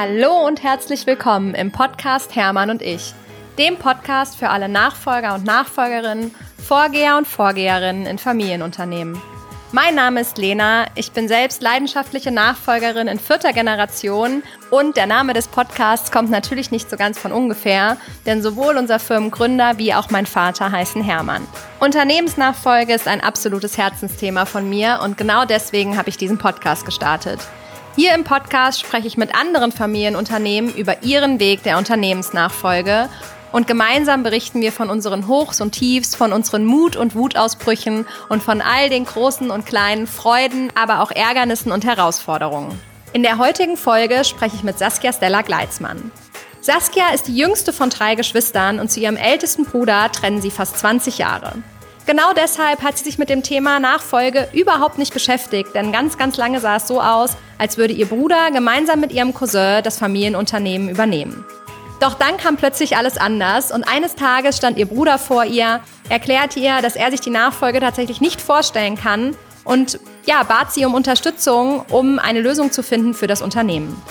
Hallo und herzlich willkommen im Podcast Hermann und ich, dem Podcast für alle Nachfolger und Nachfolgerinnen, Vorgeher und Vorgeherinnen in Familienunternehmen. Mein Name ist Lena, ich bin selbst leidenschaftliche Nachfolgerin in vierter Generation und der Name des Podcasts kommt natürlich nicht so ganz von ungefähr, denn sowohl unser Firmengründer wie auch mein Vater heißen Hermann. Unternehmensnachfolge ist ein absolutes Herzensthema von mir und genau deswegen habe ich diesen Podcast gestartet. Hier im Podcast spreche ich mit anderen Familienunternehmen über ihren Weg der Unternehmensnachfolge und gemeinsam berichten wir von unseren Hochs und Tiefs, von unseren Mut- und Wutausbrüchen und von all den großen und kleinen Freuden, aber auch Ärgernissen und Herausforderungen. In der heutigen Folge spreche ich mit Saskia Stella Gleitzmann. Saskia ist die jüngste von drei Geschwistern und zu ihrem ältesten Bruder trennen sie fast 20 Jahre. Genau deshalb hat sie sich mit dem Thema Nachfolge überhaupt nicht beschäftigt, denn ganz, ganz lange sah es so aus, als würde ihr Bruder gemeinsam mit ihrem Cousin das Familienunternehmen übernehmen. Doch dann kam plötzlich alles anders und eines Tages stand ihr Bruder vor ihr, erklärte ihr, dass er sich die Nachfolge tatsächlich nicht vorstellen kann und ja, bat sie um Unterstützung, um eine Lösung zu finden für das Unternehmen.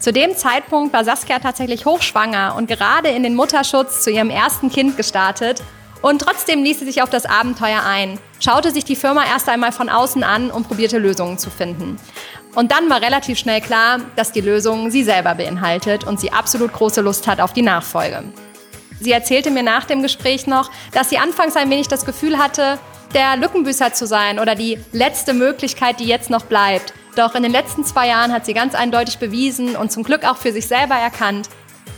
Zu dem Zeitpunkt war Saskia tatsächlich hochschwanger und gerade in den Mutterschutz zu ihrem ersten Kind gestartet und trotzdem ließ sie sich auf das Abenteuer ein, schaute sich die Firma erst einmal von außen an und probierte Lösungen zu finden. Und dann war relativ schnell klar, dass die Lösung sie selber beinhaltet und sie absolut große Lust hat auf die Nachfolge. Sie erzählte mir nach dem Gespräch noch, dass sie anfangs ein wenig das Gefühl hatte, der Lückenbüßer zu sein oder die letzte Möglichkeit, die jetzt noch bleibt. Doch in den letzten zwei Jahren hat sie ganz eindeutig bewiesen und zum Glück auch für sich selber erkannt,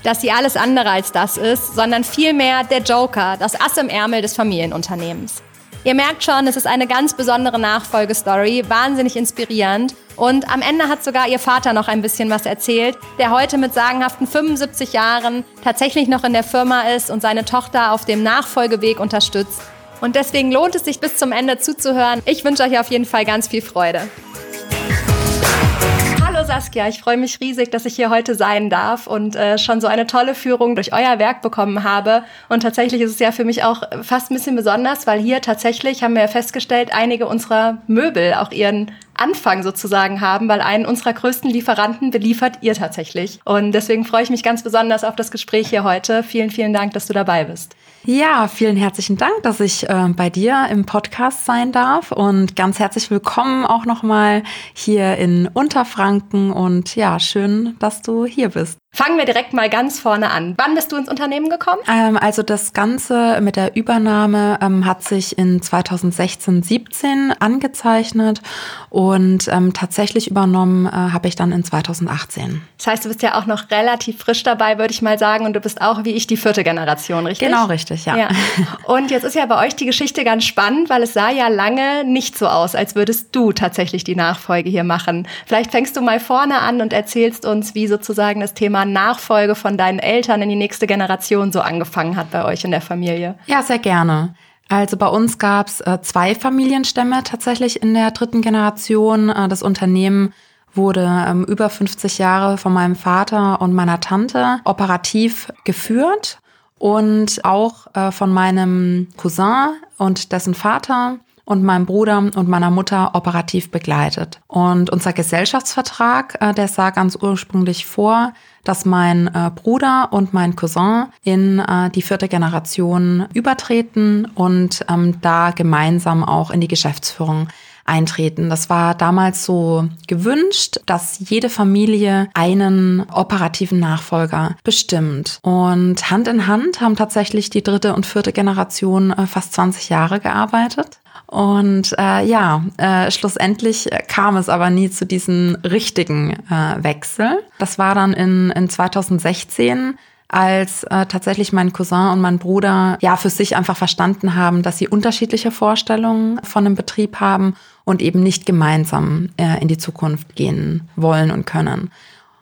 dass sie alles andere als das ist, sondern vielmehr der Joker, das Ass im Ärmel des Familienunternehmens. Ihr merkt schon, es ist eine ganz besondere Nachfolgestory, wahnsinnig inspirierend. Und am Ende hat sogar ihr Vater noch ein bisschen was erzählt, der heute mit sagenhaften 75 Jahren tatsächlich noch in der Firma ist und seine Tochter auf dem Nachfolgeweg unterstützt. Und deswegen lohnt es sich bis zum Ende zuzuhören. Ich wünsche euch auf jeden Fall ganz viel Freude. Saskia, ich freue mich riesig, dass ich hier heute sein darf und äh, schon so eine tolle Führung durch euer Werk bekommen habe. Und tatsächlich ist es ja für mich auch fast ein bisschen besonders, weil hier tatsächlich haben wir ja festgestellt, einige unserer Möbel auch ihren Anfang sozusagen haben, weil einen unserer größten Lieferanten beliefert ihr tatsächlich. Und deswegen freue ich mich ganz besonders auf das Gespräch hier heute. Vielen, vielen Dank, dass du dabei bist. Ja, vielen herzlichen Dank, dass ich äh, bei dir im Podcast sein darf und ganz herzlich willkommen auch nochmal hier in Unterfranken und ja, schön, dass du hier bist. Fangen wir direkt mal ganz vorne an. Wann bist du ins Unternehmen gekommen? Ähm, also das Ganze mit der Übernahme ähm, hat sich in 2016, 17 angezeichnet und ähm, tatsächlich übernommen äh, habe ich dann in 2018. Das heißt, du bist ja auch noch relativ frisch dabei, würde ich mal sagen, und du bist auch wie ich die vierte Generation, richtig? Genau, richtig, ja. ja. Und jetzt ist ja bei euch die Geschichte ganz spannend, weil es sah ja lange nicht so aus, als würdest du tatsächlich die Nachfolge hier machen. Vielleicht fängst du mal vorne an und erzählst uns, wie sozusagen das Thema Nachfolge von deinen Eltern in die nächste Generation so angefangen hat bei euch in der Familie? Ja, sehr gerne. Also bei uns gab es äh, zwei Familienstämme tatsächlich in der dritten Generation. Äh, das Unternehmen wurde ähm, über 50 Jahre von meinem Vater und meiner Tante operativ geführt und auch äh, von meinem Cousin und dessen Vater und meinem Bruder und meiner Mutter operativ begleitet. Und unser Gesellschaftsvertrag, äh, der sah ganz ursprünglich vor, dass mein äh, Bruder und mein Cousin in äh, die vierte Generation übertreten und ähm, da gemeinsam auch in die Geschäftsführung eintreten. Das war damals so gewünscht, dass jede Familie einen operativen Nachfolger bestimmt. Und Hand in Hand haben tatsächlich die dritte und vierte Generation fast 20 Jahre gearbeitet. Und äh, ja, äh, schlussendlich kam es aber nie zu diesem richtigen äh, Wechsel. Das war dann in, in 2016 als äh, tatsächlich mein Cousin und mein Bruder ja für sich einfach verstanden haben, dass sie unterschiedliche Vorstellungen von einem Betrieb haben und eben nicht gemeinsam äh, in die Zukunft gehen wollen und können.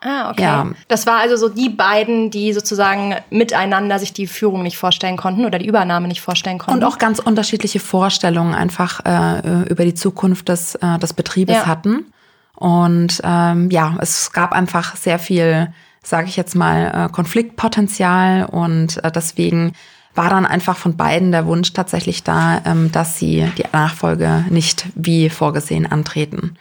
Ah, okay. Ja. Das war also so die beiden, die sozusagen miteinander sich die Führung nicht vorstellen konnten oder die Übernahme nicht vorstellen konnten. Und auch ganz unterschiedliche Vorstellungen einfach äh, über die Zukunft des, äh, des Betriebes ja. hatten. Und ähm, ja, es gab einfach sehr viel, sage ich jetzt mal, äh, Konfliktpotenzial und äh, deswegen war dann einfach von beiden der Wunsch tatsächlich da, ähm, dass sie die Nachfolge nicht wie vorgesehen antreten.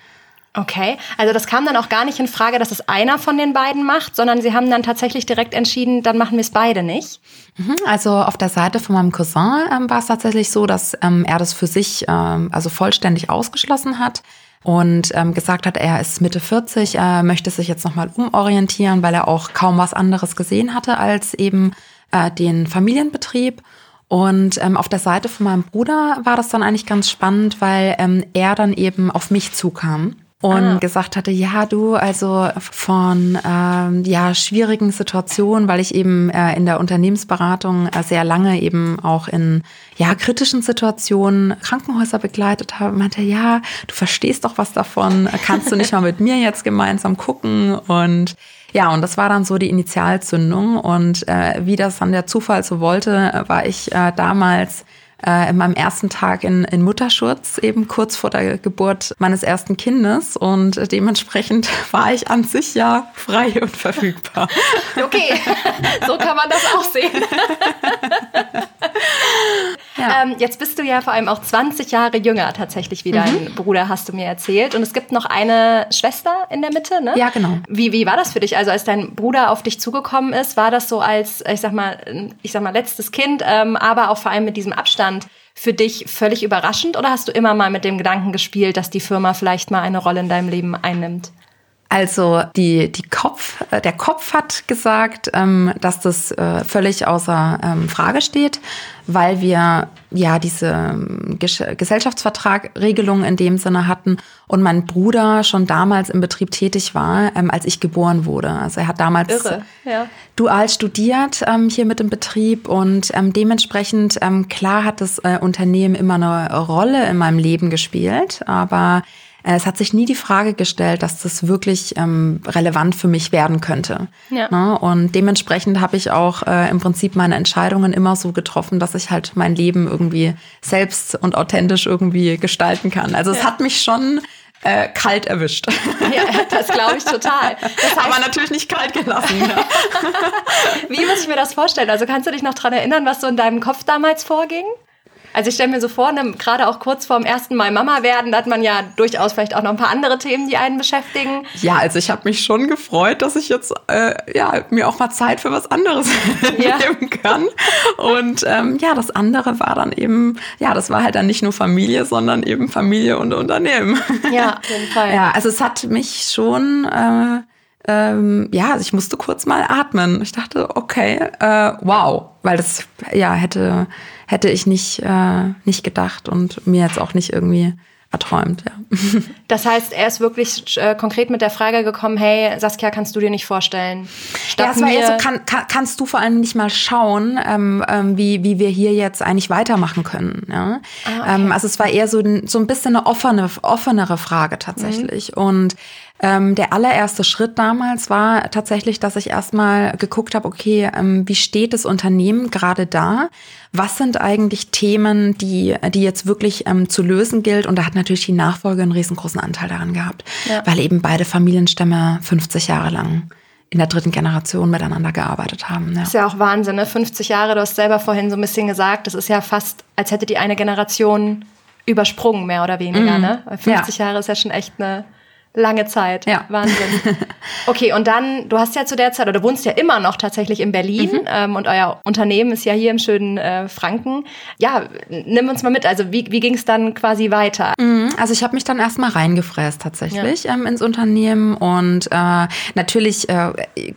Okay, also das kam dann auch gar nicht in Frage, dass es einer von den beiden macht, sondern sie haben dann tatsächlich direkt entschieden, dann machen wir es beide nicht. Mhm, also auf der Seite von meinem Cousin ähm, war es tatsächlich so, dass ähm, er das für sich ähm, also vollständig ausgeschlossen hat und ähm, gesagt hat, er ist Mitte 40, er möchte sich jetzt nochmal umorientieren, weil er auch kaum was anderes gesehen hatte als eben äh, den Familienbetrieb. Und ähm, auf der Seite von meinem Bruder war das dann eigentlich ganz spannend, weil ähm, er dann eben auf mich zukam und ah. gesagt hatte, ja, du, also von ähm, ja schwierigen Situationen, weil ich eben äh, in der Unternehmensberatung äh, sehr lange eben auch in ja kritischen Situationen Krankenhäuser begleitet habe, meinte, ja, du verstehst doch was davon, kannst du nicht mal mit mir jetzt gemeinsam gucken und ja, und das war dann so die Initialzündung. Und äh, wie das dann der Zufall so wollte, war ich äh, damals äh, in meinem ersten Tag in, in Mutterschutz, eben kurz vor der Geburt meines ersten Kindes. Und dementsprechend war ich an sich ja frei und verfügbar. Okay, so kann man das auch sehen. Ja. Ähm, jetzt bist du ja vor allem auch 20 Jahre jünger tatsächlich wie dein mhm. Bruder, hast du mir erzählt. Und es gibt noch eine Schwester in der Mitte, ne? Ja, genau. Wie, wie war das für dich? Also als dein Bruder auf dich zugekommen ist, war das so als, ich sag mal, ich sag mal, letztes Kind, ähm, aber auch vor allem mit diesem Abstand für dich völlig überraschend oder hast du immer mal mit dem Gedanken gespielt, dass die Firma vielleicht mal eine Rolle in deinem Leben einnimmt? Also die, die Kopf, äh, der Kopf hat gesagt, ähm, dass das äh, völlig außer ähm, Frage steht, weil wir ja diese ähm, Gesellschaftsvertragregelung in dem Sinne hatten und mein Bruder schon damals im Betrieb tätig war, als ich geboren wurde. Also er hat damals Irre, ja. dual studiert hier mit dem Betrieb und dementsprechend klar hat das äh, Unternehmen immer eine Rolle in meinem Leben gespielt, aber es hat sich nie die Frage gestellt, dass das wirklich ähm, relevant für mich werden könnte. Ja. Ne? Und dementsprechend habe ich auch äh, im Prinzip meine Entscheidungen immer so getroffen, dass ich halt mein Leben irgendwie selbst und authentisch irgendwie gestalten kann. Also ja. es hat mich schon äh, kalt erwischt. Ja, das glaube ich total. Das heißt, Aber natürlich nicht kalt gelassen. Ja. Wie muss ich mir das vorstellen? Also kannst du dich noch dran erinnern, was so in deinem Kopf damals vorging? Also ich stelle mir so vor, ne, gerade auch kurz vorm ersten Mal Mama werden, da hat man ja durchaus vielleicht auch noch ein paar andere Themen, die einen beschäftigen. Ja, also ich habe mich schon gefreut, dass ich jetzt äh, ja mir auch mal Zeit für was anderes ja. nehmen kann. Und ähm, ja, das andere war dann eben, ja, das war halt dann nicht nur Familie, sondern eben Familie und Unternehmen. Ja, auf jeden Fall. Ja, also es hat mich schon äh, ähm, ja, also ich musste kurz mal atmen. Ich dachte, okay, äh, wow, weil das ja hätte hätte ich nicht äh, nicht gedacht und mir jetzt auch nicht irgendwie erträumt. Ja. Das heißt, er ist wirklich äh, konkret mit der Frage gekommen: Hey, Saskia, kannst du dir nicht vorstellen? Statt ja, es war eher so, kann, kann, kannst du vor allem nicht mal schauen, ähm, ähm, wie wie wir hier jetzt eigentlich weitermachen können. Ja? Ah, okay. ähm, also es war eher so so ein bisschen eine offene offenere Frage tatsächlich mhm. und ähm, der allererste Schritt damals war tatsächlich, dass ich erstmal geguckt habe, okay, ähm, wie steht das Unternehmen gerade da? Was sind eigentlich Themen, die, die jetzt wirklich ähm, zu lösen gilt? Und da hat natürlich die Nachfolge einen riesengroßen Anteil daran gehabt, ja. weil eben beide Familienstämme 50 Jahre lang in der dritten Generation miteinander gearbeitet haben. Ja. Ist ja auch Wahnsinn, ne? 50 Jahre, du hast selber vorhin so ein bisschen gesagt, das ist ja fast, als hätte die eine Generation übersprungen, mehr oder weniger. Mhm. Ne? 50 ja. Jahre ist ja schon echt eine Lange Zeit. Ja. Wahnsinn. Okay, und dann, du hast ja zu der Zeit, oder du wohnst ja immer noch tatsächlich in Berlin mhm. ähm, und euer Unternehmen ist ja hier im schönen äh, Franken. Ja, nimm uns mal mit. Also wie, wie ging es dann quasi weiter? Mhm. Also ich habe mich dann erstmal reingefräst tatsächlich ja. ähm, ins Unternehmen und äh, natürlich äh,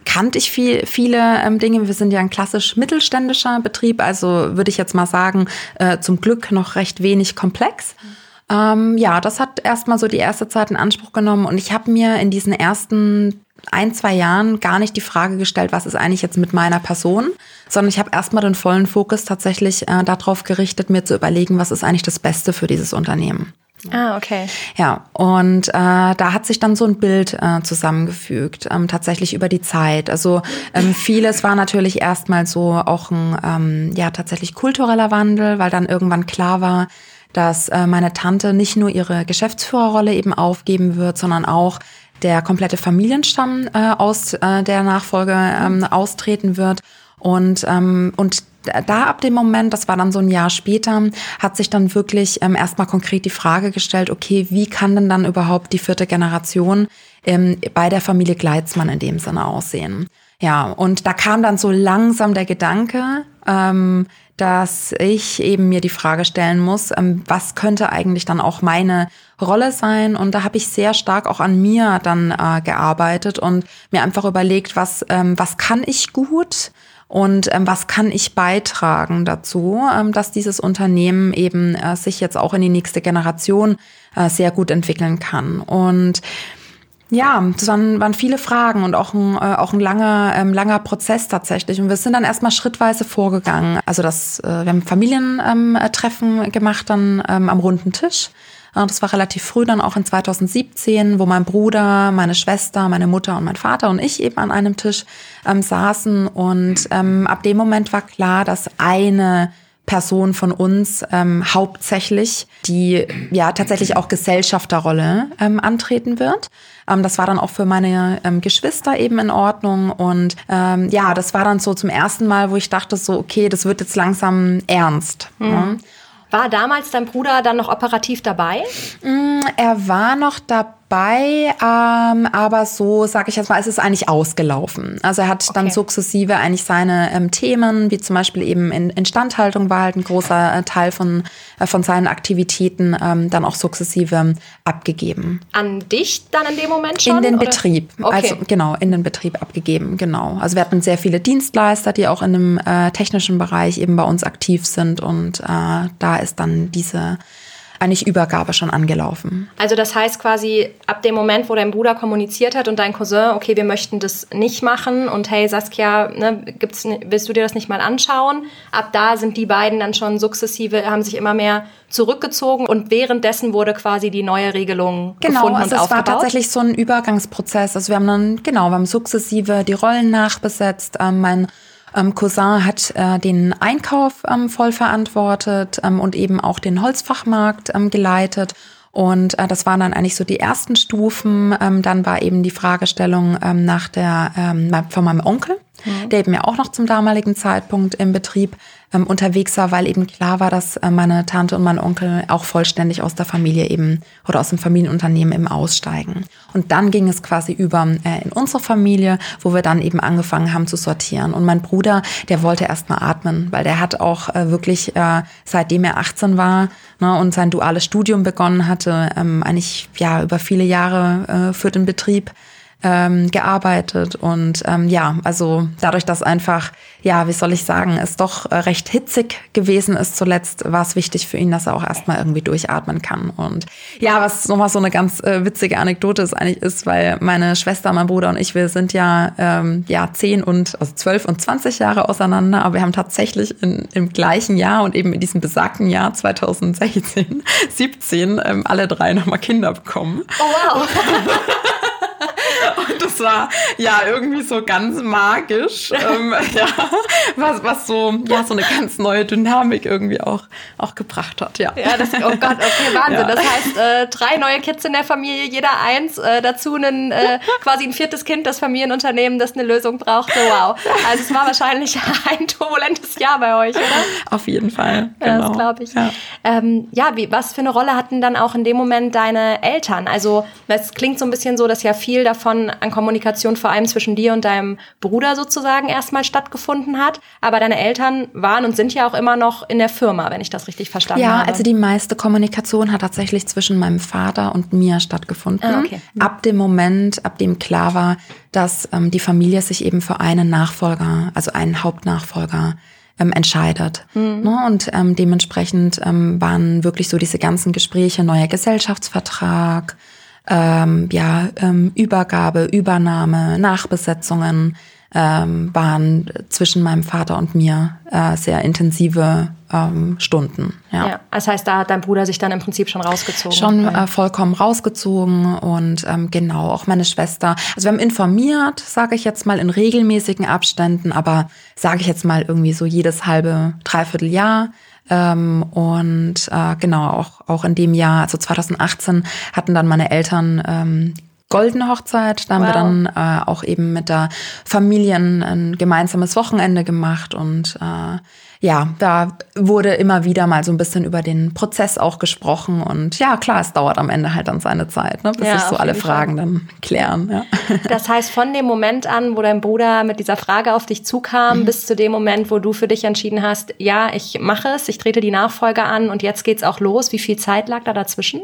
kannte ich viel, viele ähm, Dinge. Wir sind ja ein klassisch mittelständischer Betrieb, also würde ich jetzt mal sagen, äh, zum Glück noch recht wenig komplex. Mhm. Ähm, ja, das hat erstmal so die erste Zeit in Anspruch genommen und ich habe mir in diesen ersten ein, zwei Jahren gar nicht die Frage gestellt, was ist eigentlich jetzt mit meiner Person, sondern ich habe erstmal den vollen Fokus tatsächlich äh, darauf gerichtet, mir zu überlegen, was ist eigentlich das Beste für dieses Unternehmen. Ah, okay. Ja, und äh, da hat sich dann so ein Bild äh, zusammengefügt, ähm, tatsächlich über die Zeit. Also ähm, vieles war natürlich erstmal so auch ein ähm, ja tatsächlich kultureller Wandel, weil dann irgendwann klar war, dass äh, meine Tante nicht nur ihre Geschäftsführerrolle eben aufgeben wird, sondern auch der komplette Familienstamm äh, aus äh, der Nachfolge ähm, austreten wird. Und, ähm, und da ab dem Moment, das war dann so ein Jahr später, hat sich dann wirklich ähm, erstmal konkret die Frage gestellt, okay, wie kann denn dann überhaupt die vierte Generation ähm, bei der Familie Gleitzmann in dem Sinne aussehen? Ja, und da kam dann so langsam der Gedanke, ähm, dass ich eben mir die Frage stellen muss, ähm, was könnte eigentlich dann auch meine Rolle sein? Und da habe ich sehr stark auch an mir dann äh, gearbeitet und mir einfach überlegt, was, ähm, was kann ich gut? Und ähm, was kann ich beitragen dazu, ähm, dass dieses Unternehmen eben äh, sich jetzt auch in die nächste Generation äh, sehr gut entwickeln kann? Und ja, das waren, waren viele Fragen und auch ein, äh, auch ein langer, ähm, langer Prozess tatsächlich. Und wir sind dann erstmal schrittweise vorgegangen. Also das, äh, wir haben Familientreffen ähm, gemacht dann ähm, am runden Tisch. Äh, das war relativ früh, dann auch in 2017, wo mein Bruder, meine Schwester, meine Mutter und mein Vater und ich eben an einem Tisch ähm, saßen. Und ähm, ab dem Moment war klar, dass eine Person von uns ähm, hauptsächlich die ja tatsächlich auch Gesellschafterrolle ähm, antreten wird. Ähm, das war dann auch für meine ähm, Geschwister eben in Ordnung und ähm, ja, das war dann so zum ersten Mal, wo ich dachte so, okay, das wird jetzt langsam ernst. Mhm. Ja. War damals dein Bruder dann noch operativ dabei? Mm, er war noch dabei dabei, ähm, aber so, sage ich jetzt mal, es ist eigentlich ausgelaufen. Also er hat okay. dann sukzessive eigentlich seine ähm, Themen, wie zum Beispiel eben in Instandhaltung war halt ein großer äh, Teil von, äh, von seinen Aktivitäten, ähm, dann auch sukzessive abgegeben. An dich dann in dem Moment schon? In den oder? Betrieb. Okay. Also genau, in den Betrieb abgegeben, genau. Also wir hatten sehr viele Dienstleister, die auch in dem äh, technischen Bereich eben bei uns aktiv sind und äh, da ist dann diese eigentlich Übergabe schon angelaufen. Also das heißt quasi, ab dem Moment, wo dein Bruder kommuniziert hat und dein Cousin, okay, wir möchten das nicht machen und hey Saskia, ne, gibt's, willst du dir das nicht mal anschauen? Ab da sind die beiden dann schon sukzessive, haben sich immer mehr zurückgezogen und währenddessen wurde quasi die neue Regelung genau, gefunden also und es war tatsächlich so ein Übergangsprozess. Also wir haben dann, genau, wir haben sukzessive die Rollen nachbesetzt. Ähm, mein ähm, Cousin hat äh, den Einkauf ähm, voll verantwortet ähm, und eben auch den Holzfachmarkt ähm, geleitet. Und äh, das waren dann eigentlich so die ersten Stufen. Ähm, dann war eben die Fragestellung ähm, nach der von meinem Onkel, mhm. der eben ja auch noch zum damaligen Zeitpunkt im Betrieb ähm, unterwegs war, weil eben klar war, dass äh, meine Tante und mein Onkel auch vollständig aus der Familie eben oder aus dem Familienunternehmen eben aussteigen. Und dann ging es quasi über äh, in unsere Familie, wo wir dann eben angefangen haben zu sortieren. Und mein Bruder, der wollte erst mal atmen, weil der hat auch äh, wirklich, äh, seitdem er 18 war ne, und sein duales Studium begonnen hatte, ähm, eigentlich ja über viele Jahre äh, für den Betrieb ähm, gearbeitet und ähm, ja, also dadurch, dass einfach, ja, wie soll ich sagen, es doch äh, recht hitzig gewesen ist zuletzt, war es wichtig für ihn, dass er auch erstmal irgendwie durchatmen kann. Und ja, was nochmal so eine ganz äh, witzige Anekdote ist eigentlich ist, weil meine Schwester, mein Bruder und ich, wir sind ja ähm, ja zehn und also zwölf und zwanzig Jahre auseinander, aber wir haben tatsächlich in, im gleichen Jahr und eben in diesem besagten Jahr 2016, 17 ähm, alle drei nochmal Kinder bekommen. Oh wow. Und das war ja irgendwie so ganz magisch, ähm, ja, was, was so, ja, so eine ganz neue Dynamik irgendwie auch, auch gebracht hat, ja. Ja, das, oh Gott, okay, Wahnsinn. Ja. Das heißt, äh, drei neue Kids in der Familie, jeder eins, äh, dazu ein, äh, quasi ein viertes Kind, das Familienunternehmen, das eine Lösung brauchte. Wow. Also es war wahrscheinlich ein turbulentes Jahr bei euch, oder? Auf jeden Fall. Genau. Ja, das genau. glaube ich. Ja, ähm, ja wie, was für eine Rolle hatten dann auch in dem Moment deine Eltern? Also es klingt so ein bisschen so, dass ja viel davon an Kommunikation vor allem zwischen dir und deinem Bruder sozusagen erstmal stattgefunden hat. Aber deine Eltern waren und sind ja auch immer noch in der Firma, wenn ich das richtig verstanden ja, habe. Ja, also die meiste Kommunikation hat tatsächlich zwischen meinem Vater und mir stattgefunden. Ah, okay. Ab dem Moment, ab dem klar war, dass ähm, die Familie sich eben für einen Nachfolger, also einen Hauptnachfolger ähm, entscheidet. Mhm. Ne? Und ähm, dementsprechend ähm, waren wirklich so diese ganzen Gespräche, neuer Gesellschaftsvertrag, ähm, ja, ähm, Übergabe, Übernahme, Nachbesetzungen ähm, waren zwischen meinem Vater und mir äh, sehr intensive ähm, Stunden. Ja. ja, das heißt, da hat dein Bruder sich dann im Prinzip schon rausgezogen. Schon äh, vollkommen rausgezogen und ähm, genau auch meine Schwester. Also wir haben informiert, sage ich jetzt mal in regelmäßigen Abständen, aber sage ich jetzt mal irgendwie so jedes halbe dreiviertel Jahr ähm, und äh, genau, auch, auch in dem Jahr, also 2018, hatten dann meine Eltern ähm, goldene Hochzeit. Da haben wow. wir dann äh, auch eben mit der Familie ein gemeinsames Wochenende gemacht und äh, ja, da wurde immer wieder mal so ein bisschen über den Prozess auch gesprochen und ja, klar, es dauert am Ende halt dann seine Zeit, ne, bis ja, sich so alle Fragen Fall. dann klären. Ja. Das heißt, von dem Moment an, wo dein Bruder mit dieser Frage auf dich zukam, mhm. bis zu dem Moment, wo du für dich entschieden hast, ja, ich mache es, ich trete die Nachfolge an und jetzt geht's auch los. Wie viel Zeit lag da dazwischen?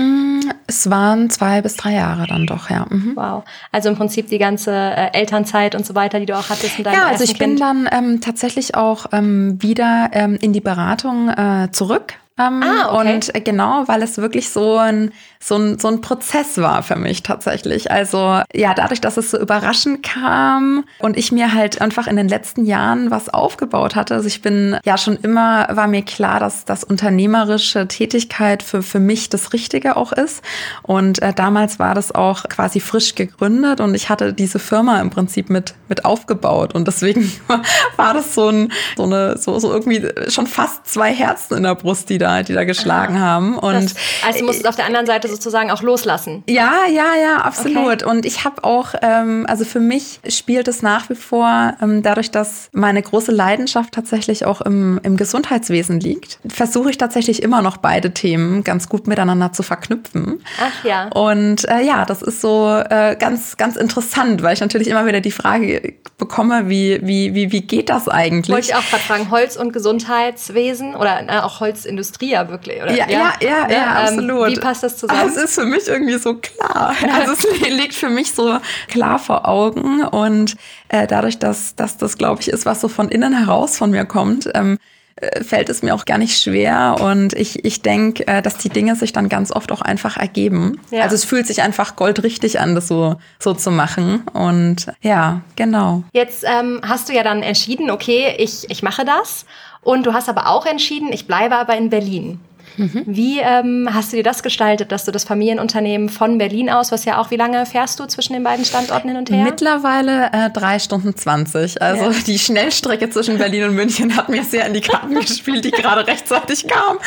Mm, es waren zwei bis drei Jahre dann doch, ja. Mhm. Wow. Also im Prinzip die ganze äh, Elternzeit und so weiter, die du auch hattest in deinem Ja, also ich bin dann ähm, tatsächlich auch ähm, wieder ähm, in die Beratung äh, zurück. Ähm, ah, okay. Und äh, genau, weil es wirklich so ein so ein, so ein Prozess war für mich tatsächlich. Also ja, dadurch, dass es so überraschend kam und ich mir halt einfach in den letzten Jahren was aufgebaut hatte. Also ich bin ja schon immer, war mir klar, dass das unternehmerische Tätigkeit für, für mich das Richtige auch ist. Und äh, damals war das auch quasi frisch gegründet und ich hatte diese Firma im Prinzip mit, mit aufgebaut. Und deswegen war das so ein, so eine, so, so irgendwie schon fast zwei Herzen in der Brust, die da, die da geschlagen Aha. haben. Und also du musst auf der anderen Seite sozusagen auch loslassen. Ja, ja, ja, absolut. Okay. Und ich habe auch, ähm, also für mich spielt es nach wie vor, ähm, dadurch, dass meine große Leidenschaft tatsächlich auch im, im Gesundheitswesen liegt, versuche ich tatsächlich immer noch beide Themen ganz gut miteinander zu verknüpfen. Ach ja. Und äh, ja, das ist so äh, ganz, ganz interessant, weil ich natürlich immer wieder die Frage bekomme, wie, wie, wie, wie geht das eigentlich? Wollte ich auch gerade fragen, Holz- und Gesundheitswesen oder äh, auch Holzindustrie ja wirklich, oder? Ja, ja, ja, ja, ja ähm, absolut. Wie passt das zusammen? es ist für mich irgendwie so klar. Also es liegt für mich so klar vor Augen und äh, dadurch, dass, dass das, glaube ich, ist, was so von innen heraus von mir kommt, ähm, äh, fällt es mir auch gar nicht schwer und ich, ich denke, äh, dass die Dinge sich dann ganz oft auch einfach ergeben. Ja. Also es fühlt sich einfach goldrichtig an, das so, so zu machen und ja, genau. Jetzt ähm, hast du ja dann entschieden, okay, ich, ich mache das und du hast aber auch entschieden, ich bleibe aber in Berlin. Mhm. Wie ähm, hast du dir das gestaltet, dass du das Familienunternehmen von Berlin aus, was ja auch, wie lange fährst du zwischen den beiden Standorten hin und her? Mittlerweile äh, drei Stunden zwanzig. Also ja. die Schnellstrecke zwischen Berlin und München hat mir sehr in die Karten gespielt, die gerade rechtzeitig kam.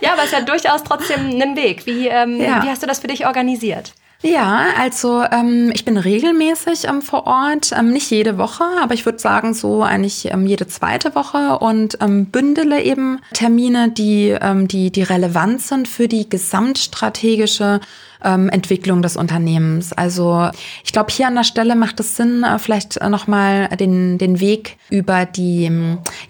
ja, aber es ist ja durchaus trotzdem ein Weg. Wie, ähm, ja. wie hast du das für dich organisiert? Ja, also ähm, ich bin regelmäßig ähm, vor Ort, ähm, nicht jede Woche, aber ich würde sagen so eigentlich ähm, jede zweite Woche und ähm, bündele eben Termine, die, ähm, die, die relevant sind für die gesamtstrategische Entwicklung des Unternehmens. Also ich glaube, hier an der Stelle macht es Sinn, äh, vielleicht äh, nochmal den, den Weg über die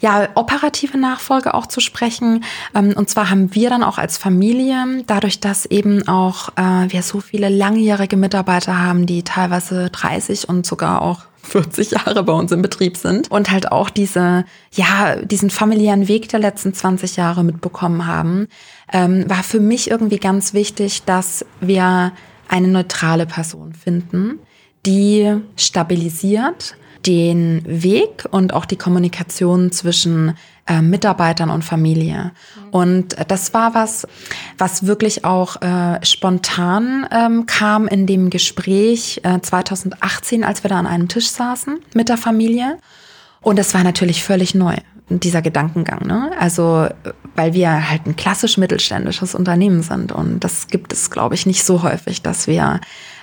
ja, operative Nachfolge auch zu sprechen. Ähm, und zwar haben wir dann auch als Familie, dadurch, dass eben auch äh, wir so viele langjährige Mitarbeiter haben, die teilweise 30 und sogar auch 40 Jahre bei uns im Betrieb sind und halt auch diese, ja, diesen familiären Weg der letzten 20 Jahre mitbekommen haben, ähm, war für mich irgendwie ganz wichtig, dass wir eine neutrale Person finden, die stabilisiert, den Weg und auch die Kommunikation zwischen äh, Mitarbeitern und Familie. Und das war was, was wirklich auch äh, spontan ähm, kam in dem Gespräch äh, 2018, als wir da an einem Tisch saßen mit der Familie. Und es war natürlich völlig neu dieser Gedankengang. Ne? Also, weil wir halt ein klassisch mittelständisches Unternehmen sind und das gibt es, glaube ich, nicht so häufig, dass wir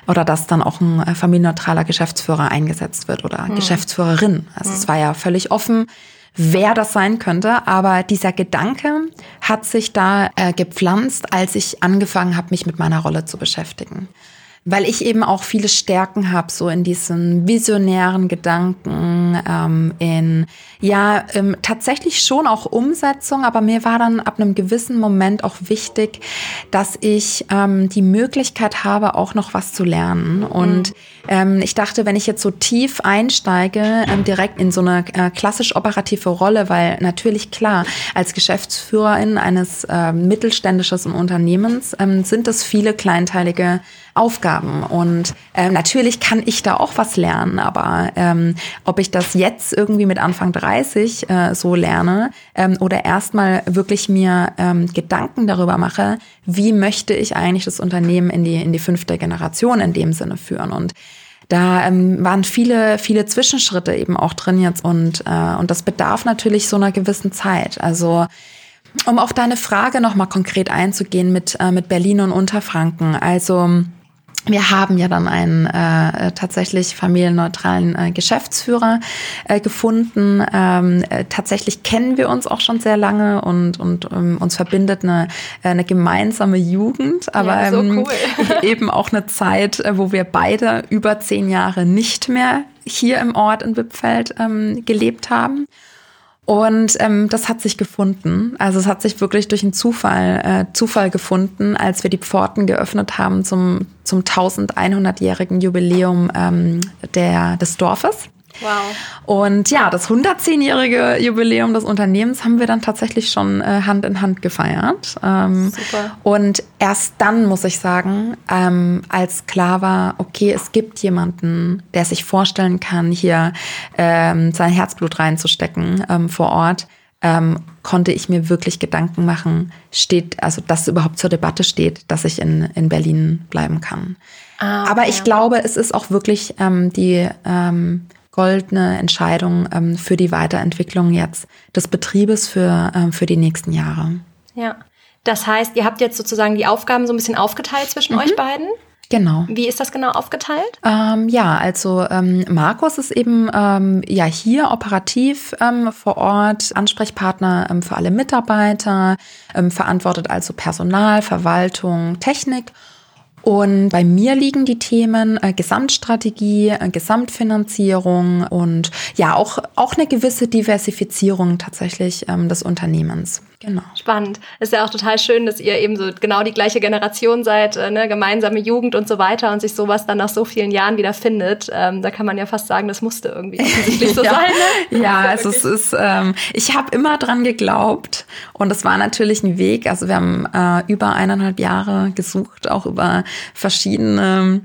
oder dass dann auch ein äh, familienneutraler Geschäftsführer eingesetzt wird oder hm. Geschäftsführerin. Also hm. es war ja völlig offen, wer das sein könnte, aber dieser Gedanke hat sich da äh, gepflanzt, als ich angefangen habe, mich mit meiner Rolle zu beschäftigen weil ich eben auch viele Stärken habe, so in diesen visionären Gedanken, ähm, in ja ähm, tatsächlich schon auch Umsetzung, aber mir war dann ab einem gewissen Moment auch wichtig, dass ich ähm, die Möglichkeit habe, auch noch was zu lernen. Und mhm. ähm, ich dachte, wenn ich jetzt so tief einsteige, ähm, direkt in so eine äh, klassisch operative Rolle, weil natürlich klar, als Geschäftsführerin eines äh, mittelständischen Unternehmens ähm, sind es viele kleinteilige Aufgaben. Und äh, natürlich kann ich da auch was lernen, aber ähm, ob ich das jetzt irgendwie mit Anfang 30 äh, so lerne ähm, oder erstmal wirklich mir ähm, Gedanken darüber mache, wie möchte ich eigentlich das Unternehmen in die, in die fünfte Generation in dem Sinne führen. Und da ähm, waren viele, viele Zwischenschritte eben auch drin jetzt und, äh, und das bedarf natürlich so einer gewissen Zeit. Also um auf deine Frage nochmal konkret einzugehen mit, äh, mit Berlin und Unterfranken. Also wir haben ja dann einen äh, tatsächlich familienneutralen äh, Geschäftsführer äh, gefunden. Ähm, äh, tatsächlich kennen wir uns auch schon sehr lange und, und ähm, uns verbindet eine, äh, eine gemeinsame Jugend, aber ja, so ähm, cool. eben auch eine Zeit, äh, wo wir beide über zehn Jahre nicht mehr hier im Ort in Wippfeld ähm, gelebt haben. Und ähm, das hat sich gefunden. Also es hat sich wirklich durch einen Zufall, äh, Zufall gefunden, als wir die Pforten geöffnet haben zum, zum 1100-jährigen Jubiläum ähm, der, des Dorfes. Wow. Und ja, das 110-jährige Jubiläum des Unternehmens haben wir dann tatsächlich schon äh, Hand in Hand gefeiert. Ähm, Super. Und erst dann muss ich sagen, ähm, als klar war, okay, es gibt jemanden, der sich vorstellen kann, hier ähm, sein Herzblut reinzustecken ähm, vor Ort, ähm, konnte ich mir wirklich Gedanken machen, steht, also dass es überhaupt zur Debatte steht, dass ich in, in Berlin bleiben kann. Ah, okay. Aber ich glaube, es ist auch wirklich ähm, die goldene Entscheidung ähm, für die Weiterentwicklung jetzt des Betriebes für, ähm, für die nächsten Jahre. Ja. Das heißt, ihr habt jetzt sozusagen die Aufgaben so ein bisschen aufgeteilt zwischen mhm. euch beiden? Genau. Wie ist das genau aufgeteilt? Ähm, ja, also ähm, Markus ist eben ähm, ja hier operativ ähm, vor Ort, Ansprechpartner ähm, für alle Mitarbeiter, ähm, verantwortet also Personal, Verwaltung, Technik und bei mir liegen die Themen äh, Gesamtstrategie, äh, Gesamtfinanzierung und ja auch, auch eine gewisse Diversifizierung tatsächlich ähm, des Unternehmens. Genau. Spannend. Ist ja auch total schön, dass ihr eben so genau die gleiche Generation seid, äh, ne? gemeinsame Jugend und so weiter und sich sowas dann nach so vielen Jahren wieder findet. Ähm, da kann man ja fast sagen, das musste irgendwie offensichtlich so ja. sein. Ne? Ja, also es ist, ähm, ich habe immer dran geglaubt und es war natürlich ein Weg. Also wir haben äh, über eineinhalb Jahre gesucht, auch über verschiedene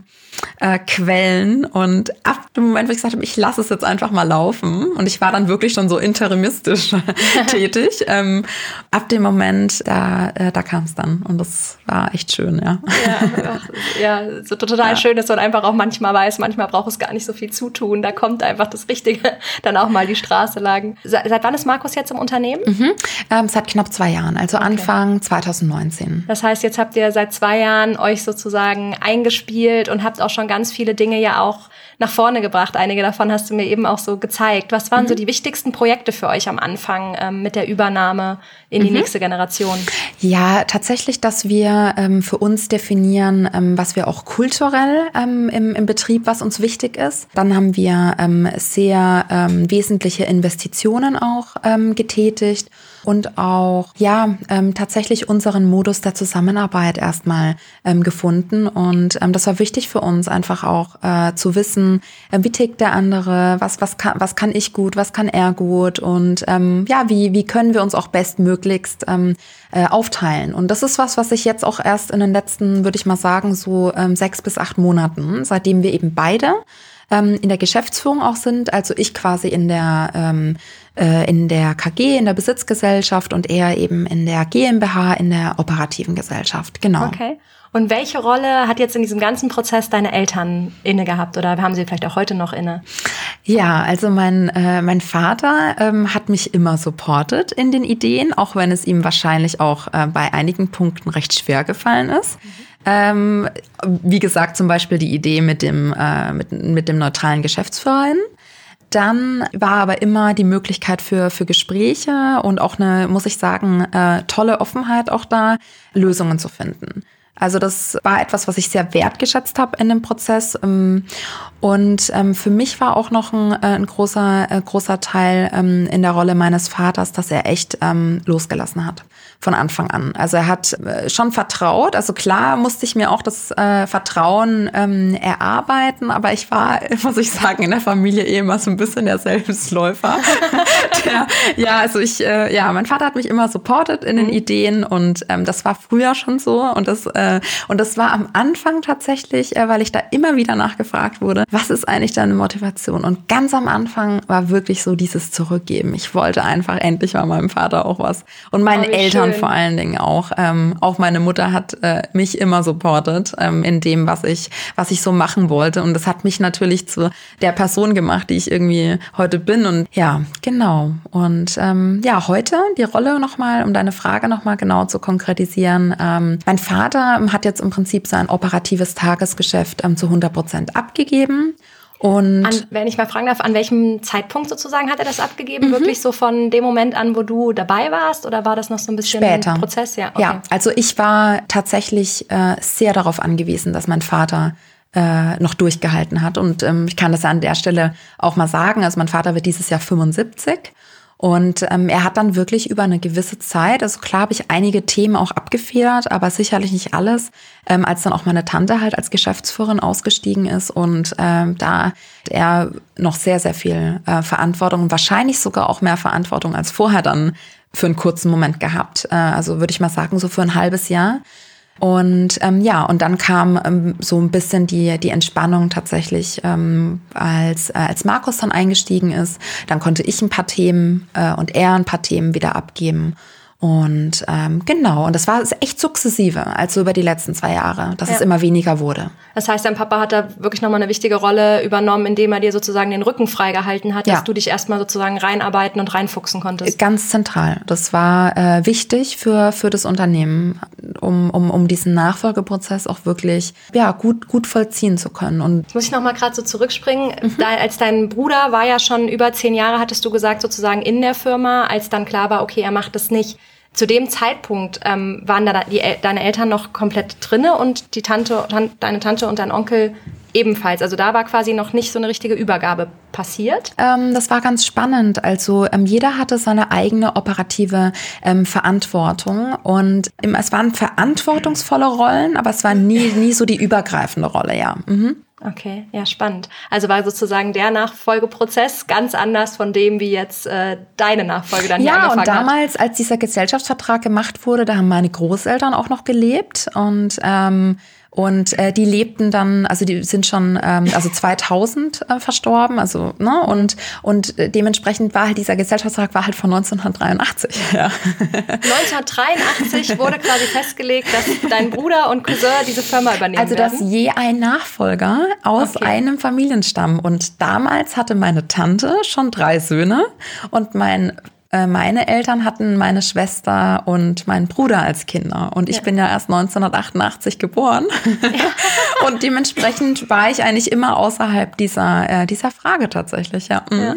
äh, Quellen. Und ab dem Moment, wo ich gesagt habe, ich lasse es jetzt einfach mal laufen, und ich war dann wirklich schon so interimistisch tätig, ähm, ab dem Moment, da, äh, da kam es dann. Und das war echt schön, ja. Ja, ja so total ja. schön, dass man einfach auch manchmal weiß, manchmal braucht es gar nicht so viel zutun. Da kommt einfach das Richtige, dann auch mal die Straße lagen. Seit, seit wann ist Markus jetzt im Unternehmen? Mhm. Ähm, seit knapp zwei Jahren, also okay. Anfang 2019. Das heißt, jetzt habt ihr seit zwei Jahren euch sozusagen eingespielt und habt auch schon ganz viele Dinge ja auch nach vorne gebracht. Einige davon hast du mir eben auch so gezeigt. Was waren mhm. so die wichtigsten Projekte für euch am Anfang ähm, mit der Übernahme in die mhm. nächste Generation? Ja, tatsächlich, dass wir ähm, für uns definieren, ähm, was wir auch kulturell ähm, im, im Betrieb, was uns wichtig ist. Dann haben wir ähm, sehr ähm, wesentliche Investitionen auch getätigt und auch ja ähm, tatsächlich unseren Modus der Zusammenarbeit erstmal ähm, gefunden. Und ähm, das war wichtig für uns einfach auch äh, zu wissen, äh, wie tickt der andere, was was kann was kann ich gut, was kann er gut? Und ähm, ja wie wie können wir uns auch bestmöglichst ähm, äh, aufteilen? Und das ist was was ich jetzt auch erst in den letzten würde ich mal sagen so ähm, sechs bis acht Monaten seitdem wir eben beide ähm, in der Geschäftsführung auch sind, also ich quasi in der ähm, äh, in der KG, in der Besitzgesellschaft und er eben in der GmbH, in der operativen Gesellschaft. Genau. Okay. Und welche Rolle hat jetzt in diesem ganzen Prozess deine Eltern inne gehabt oder haben sie vielleicht auch heute noch inne? Ja, also mein, äh, mein Vater ähm, hat mich immer supportet in den Ideen, auch wenn es ihm wahrscheinlich auch äh, bei einigen Punkten recht schwer gefallen ist. Mhm. Ähm, wie gesagt, zum Beispiel die Idee mit dem, äh, mit, mit dem neutralen Geschäftsverein. Dann war aber immer die Möglichkeit für, für Gespräche und auch eine, muss ich sagen, äh, tolle Offenheit auch da, Lösungen zu finden. Also das war etwas, was ich sehr wertgeschätzt habe in dem Prozess. Ähm, und ähm, für mich war auch noch ein, äh, ein großer, äh, großer Teil ähm, in der Rolle meines Vaters, dass er echt losgelassen hat von Anfang an. Also er hat äh, schon vertraut. Also klar musste ich mir auch das Vertrauen erarbeiten, aber ich war, muss ich sagen, in der Familie eh immer so ein bisschen der Selbstläufer. der, ja, also ich, ja, mein Vater hat mich immer supportet in den mhm. Ideen und das war früher schon so und das äh, und das war am Anfang tatsächlich, äh, weil ich da immer wieder nachgefragt wurde, was ist eigentlich deine Motivation? Und ganz am Anfang war wirklich so dieses Zurückgeben. Ich wollte einfach endlich mal meinem Vater auch was. Und meinen oh, Eltern schön. vor allen Dingen auch. Ähm, auch meine Mutter hat äh, mich immer supportet ähm, in dem, was ich, was ich so machen wollte. Und das hat mich natürlich zu der Person gemacht, die ich irgendwie heute bin. Und ja, genau. Und ähm, ja, heute die Rolle nochmal, um deine Frage nochmal genau zu konkretisieren. Ähm, mein Vater hat jetzt im Prinzip sein operatives Tagesgeschäft ähm, zu 100 Prozent abgegeben. Und an, wenn ich mal fragen darf, an welchem Zeitpunkt sozusagen hat er das abgegeben? Mhm. Wirklich so von dem Moment an, wo du dabei warst? Oder war das noch so ein bisschen Später. ein Prozess? Ja, okay. ja, also ich war tatsächlich äh, sehr darauf angewiesen, dass mein Vater äh, noch durchgehalten hat. Und ähm, ich kann das an der Stelle auch mal sagen. Also mein Vater wird dieses Jahr 75 und ähm, er hat dann wirklich über eine gewisse Zeit, also klar habe ich einige Themen auch abgefedert, aber sicherlich nicht alles, ähm, als dann auch meine Tante halt als Geschäftsführerin ausgestiegen ist und ähm, da hat er noch sehr, sehr viel äh, Verantwortung und wahrscheinlich sogar auch mehr Verantwortung als vorher dann für einen kurzen Moment gehabt. Äh, also würde ich mal sagen, so für ein halbes Jahr. Und ähm, ja, und dann kam ähm, so ein bisschen die, die Entspannung tatsächlich, ähm, als, äh, als Markus dann eingestiegen ist. Dann konnte ich ein paar Themen äh, und er ein paar Themen wieder abgeben. Und ähm, genau, und das war echt sukzessive, also über die letzten zwei Jahre, dass ja. es immer weniger wurde. Das heißt, dein Papa hat da wirklich nochmal eine wichtige Rolle übernommen, indem er dir sozusagen den Rücken freigehalten hat, ja. dass du dich erstmal sozusagen reinarbeiten und reinfuchsen konntest. Ganz zentral. Das war äh, wichtig für, für das Unternehmen, um, um, um diesen Nachfolgeprozess auch wirklich ja, gut, gut vollziehen zu können. Und Jetzt muss ich nochmal gerade so zurückspringen. Mhm. Da, als dein Bruder war ja schon über zehn Jahre, hattest du gesagt, sozusagen in der Firma, als dann klar war, okay, er macht das nicht zu dem Zeitpunkt ähm, waren da die, deine Eltern noch komplett drinne und die Tante, tan deine Tante und dein Onkel ebenfalls. Also da war quasi noch nicht so eine richtige Übergabe passiert. Ähm, das war ganz spannend. Also ähm, jeder hatte seine eigene operative ähm, Verantwortung und es waren verantwortungsvolle Rollen, aber es war nie, nie so die übergreifende Rolle, ja. Mhm. Okay, ja, spannend. Also war sozusagen der Nachfolgeprozess ganz anders von dem, wie jetzt äh, deine Nachfolge dann ja, hier angefangen hat. Ja, und damals, als dieser Gesellschaftsvertrag gemacht wurde, da haben meine Großeltern auch noch gelebt und ähm, und äh, die lebten dann, also die sind schon, ähm, also 2000 äh, verstorben, also ne und und äh, dementsprechend war halt dieser Gesellschaftsvertrag war halt von 1983. Ja. 1983 wurde quasi festgelegt, dass dein Bruder und Cousin diese Firma übernehmen Also dass werden. je ein Nachfolger aus okay. einem Familienstamm und damals hatte meine Tante schon drei Söhne und mein meine Eltern hatten meine Schwester und meinen Bruder als Kinder. Und ich ja. bin ja erst 1988 geboren. Ja. und dementsprechend war ich eigentlich immer außerhalb dieser, äh, dieser Frage tatsächlich. Ja. Mhm. ja.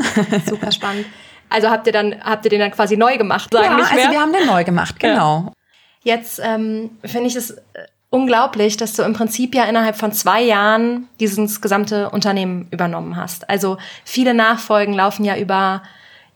Super spannend. Also habt ihr dann, habt ihr den dann quasi neu gemacht, sagen ja, nicht mehr? also wir haben den neu gemacht, genau. Jetzt ähm, finde ich es äh, unglaublich, dass du im Prinzip ja innerhalb von zwei Jahren dieses gesamte Unternehmen übernommen hast. Also viele Nachfolgen laufen ja über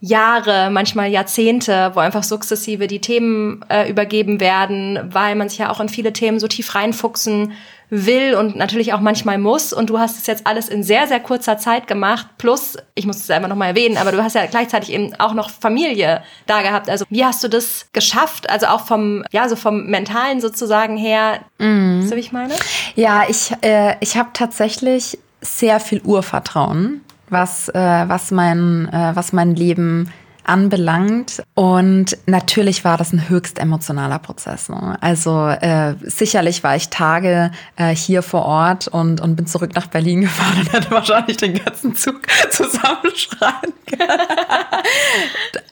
Jahre, manchmal Jahrzehnte, wo einfach sukzessive die Themen äh, übergeben werden, weil man sich ja auch in viele Themen so tief reinfuchsen will und natürlich auch manchmal muss. Und du hast es jetzt alles in sehr, sehr kurzer Zeit gemacht. Plus, ich muss es einfach nochmal erwähnen, aber du hast ja gleichzeitig eben auch noch Familie da gehabt. Also wie hast du das geschafft? Also auch vom, ja, so vom Mentalen sozusagen her. Mhm. Weißt du, wie ich meine? Ja, ich, äh, ich habe tatsächlich sehr viel Urvertrauen was, äh, was, mein, äh, was mein Leben anbelangt. Und natürlich war das ein höchst emotionaler Prozess. Ne? Also äh, sicherlich war ich Tage äh, hier vor Ort und, und bin zurück nach Berlin gefahren und hätte wahrscheinlich den ganzen Zug zusammenschreien können.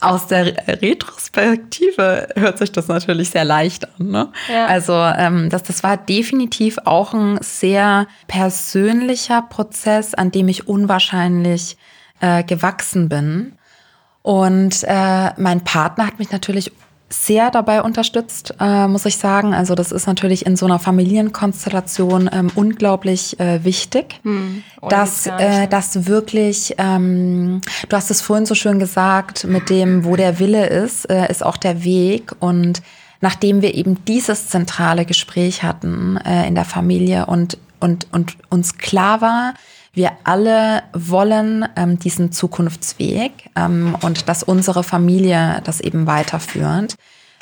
Aus der Retrospektive hört sich das natürlich sehr leicht an. Ne? Ja. Also ähm, das, das war definitiv auch ein sehr persönlicher Prozess, an dem ich unwahrscheinlich äh, gewachsen bin. Und äh, mein Partner hat mich natürlich sehr dabei unterstützt, äh, muss ich sagen. Also das ist natürlich in so einer Familienkonstellation ähm, unglaublich äh, wichtig, hm, dass, äh, dass wirklich, ähm, du hast es vorhin so schön gesagt, mit dem, wo der Wille ist, äh, ist auch der Weg. Und nachdem wir eben dieses zentrale Gespräch hatten äh, in der Familie und, und, und uns klar war, wir alle wollen ähm, diesen Zukunftsweg ähm, und dass unsere Familie das eben weiterführt.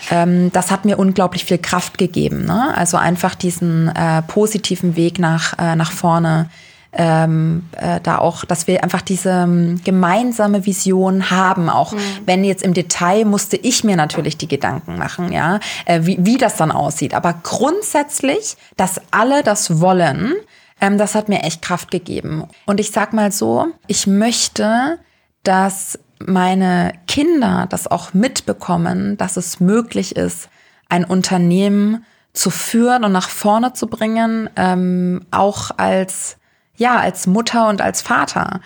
Ähm, das hat mir unglaublich viel Kraft gegeben. Ne? Also einfach diesen äh, positiven Weg nach, äh, nach vorne. Ähm, äh, da auch, dass wir einfach diese ähm, gemeinsame Vision haben. Auch mhm. wenn jetzt im Detail musste ich mir natürlich die Gedanken machen, ja, äh, wie, wie das dann aussieht. Aber grundsätzlich, dass alle das wollen, ähm, das hat mir echt Kraft gegeben. Und ich sag mal so, ich möchte, dass meine Kinder das auch mitbekommen, dass es möglich ist, ein Unternehmen zu führen und nach vorne zu bringen, ähm, auch als ja als Mutter und als Vater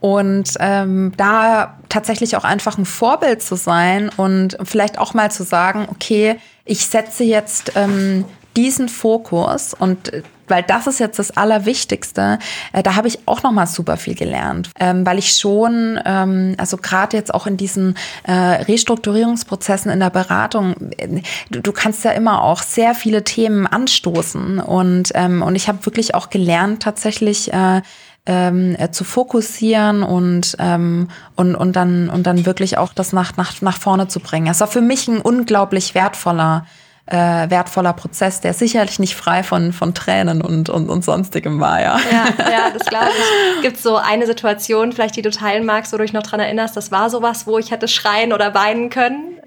und ähm, da tatsächlich auch einfach ein Vorbild zu sein und vielleicht auch mal zu sagen, okay, ich setze jetzt ähm, diesen Fokus und äh, weil das ist jetzt das Allerwichtigste. Äh, da habe ich auch noch mal super viel gelernt, ähm, weil ich schon, ähm, also gerade jetzt auch in diesen äh, Restrukturierungsprozessen in der Beratung, äh, du, du, kannst ja immer auch sehr viele Themen anstoßen und ähm, und ich habe wirklich auch gelernt tatsächlich. Äh, ähm, äh, zu fokussieren und, ähm, und, und, dann, und dann wirklich auch das nach, nach, nach vorne zu bringen. Es war für mich ein unglaublich wertvoller äh, wertvoller Prozess, der sicherlich nicht frei von, von Tränen und, und, und sonstigem war, ja. Ja, ja das glaube ich. Gibt so eine Situation, vielleicht die du teilen magst, wo du dich noch dran erinnerst, das war sowas, wo ich hätte schreien oder weinen können?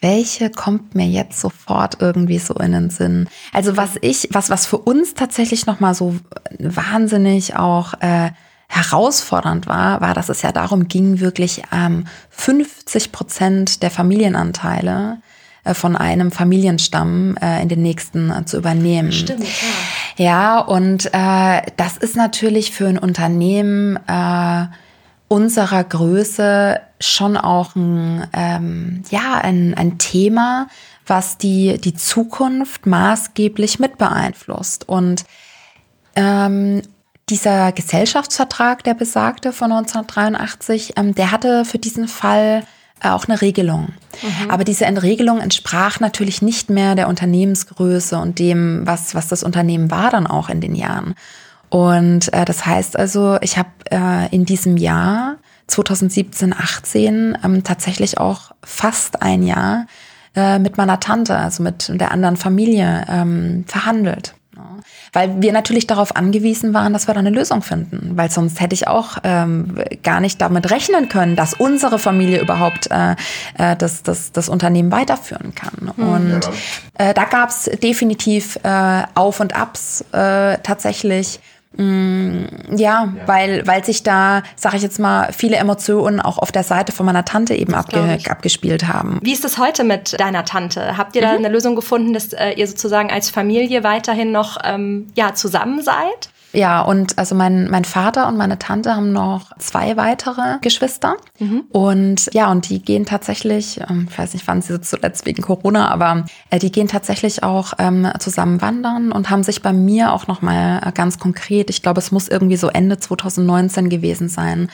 Welche kommt mir jetzt sofort irgendwie so in den Sinn? Also was ich, was, was für uns tatsächlich nochmal so wahnsinnig auch äh, herausfordernd war, war, dass es ja darum ging, wirklich ähm, 50 Prozent der Familienanteile von einem Familienstamm äh, in den nächsten äh, zu übernehmen. Stimmt, ja. Ja, und äh, das ist natürlich für ein Unternehmen äh, unserer Größe schon auch ein, ähm, ja, ein, ein Thema, was die, die Zukunft maßgeblich mit beeinflusst. Und ähm, dieser Gesellschaftsvertrag, der besagte von 1983, ähm, der hatte für diesen Fall äh, auch eine Regelung. Mhm. Aber diese Entregelung entsprach natürlich nicht mehr der Unternehmensgröße und dem, was, was das Unternehmen war dann auch in den Jahren. Und äh, das heißt also, ich habe äh, in diesem Jahr 2017, 18 ähm, tatsächlich auch fast ein Jahr äh, mit meiner Tante, also mit der anderen Familie, ähm, verhandelt. Weil wir natürlich darauf angewiesen waren, dass wir da eine Lösung finden. Weil sonst hätte ich auch ähm, gar nicht damit rechnen können, dass unsere Familie überhaupt äh, äh, das, das, das Unternehmen weiterführen kann. Mhm. Und äh, da gab es definitiv äh, Auf und Abs äh, tatsächlich. Mm, ja, ja, weil weil sich da, sage ich jetzt mal, viele Emotionen auch auf der Seite von meiner Tante eben abge abgespielt haben. Wie ist es heute mit deiner Tante? Habt ihr mhm. da eine Lösung gefunden, dass äh, ihr sozusagen als Familie weiterhin noch ähm, ja zusammen seid? Ja, und also mein, mein Vater und meine Tante haben noch zwei weitere Geschwister. Mhm. Und ja, und die gehen tatsächlich, ähm, ich weiß nicht, wann sie zuletzt wegen Corona, aber äh, die gehen tatsächlich auch ähm, zusammen wandern und haben sich bei mir auch nochmal äh, ganz konkret, ich glaube, es muss irgendwie so Ende 2019 gewesen sein,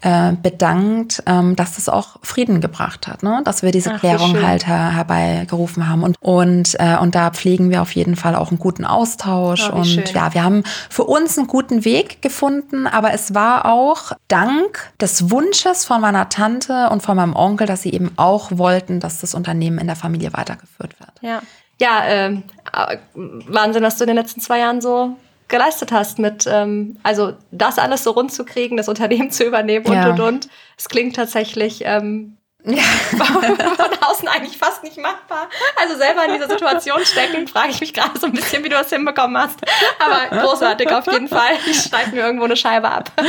äh, bedankt, ähm, dass es auch Frieden gebracht hat, ne? dass wir diese Ach, Klärung halt her herbeigerufen haben. Und, und, äh, und da pflegen wir auf jeden Fall auch einen guten Austausch. Oh, und schön. ja, wir haben für uns einen guten Weg gefunden, aber es war auch dank des Wunsches von meiner Tante und von meinem Onkel, dass sie eben auch wollten, dass das Unternehmen in der Familie weitergeführt wird. Ja. Ja, ähm, äh, Wahnsinn, was du in den letzten zwei Jahren so geleistet hast mit, ähm, also das alles so rund zu kriegen, das Unternehmen zu übernehmen und ja. und und. Es klingt tatsächlich ähm, ja. von außen eigentlich fast nicht machbar. Also selber in dieser Situation stecken, frage ich mich gerade so ein bisschen, wie du das hinbekommen hast. Aber großartig auf jeden Fall. Ich schneide mir irgendwo eine Scheibe ab.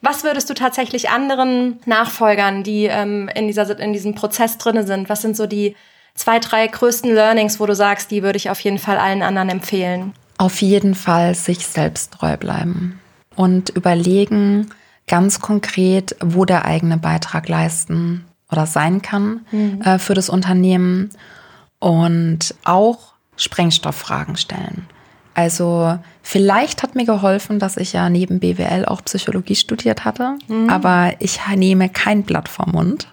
Was würdest du tatsächlich anderen Nachfolgern, die ähm, in, dieser, in diesem Prozess drinne sind, was sind so die zwei, drei größten Learnings, wo du sagst, die würde ich auf jeden Fall allen anderen empfehlen? Auf jeden Fall sich selbst treu bleiben und überlegen ganz konkret, wo der eigene Beitrag leisten oder sein kann mhm. äh, für das Unternehmen und auch Sprengstofffragen stellen. Also vielleicht hat mir geholfen, dass ich ja neben BWL auch Psychologie studiert hatte, mhm. aber ich nehme kein Blatt vom Mund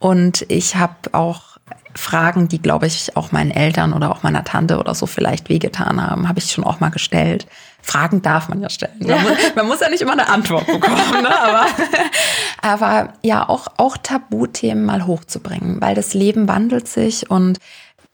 und ich habe auch Fragen, die, glaube ich, auch meinen Eltern oder auch meiner Tante oder so vielleicht wehgetan haben, habe ich schon auch mal gestellt. Fragen darf man ja stellen. Man, muss, man muss ja nicht immer eine Antwort bekommen, ne? aber, aber ja, auch, auch Tabuthemen mal hochzubringen, weil das Leben wandelt sich und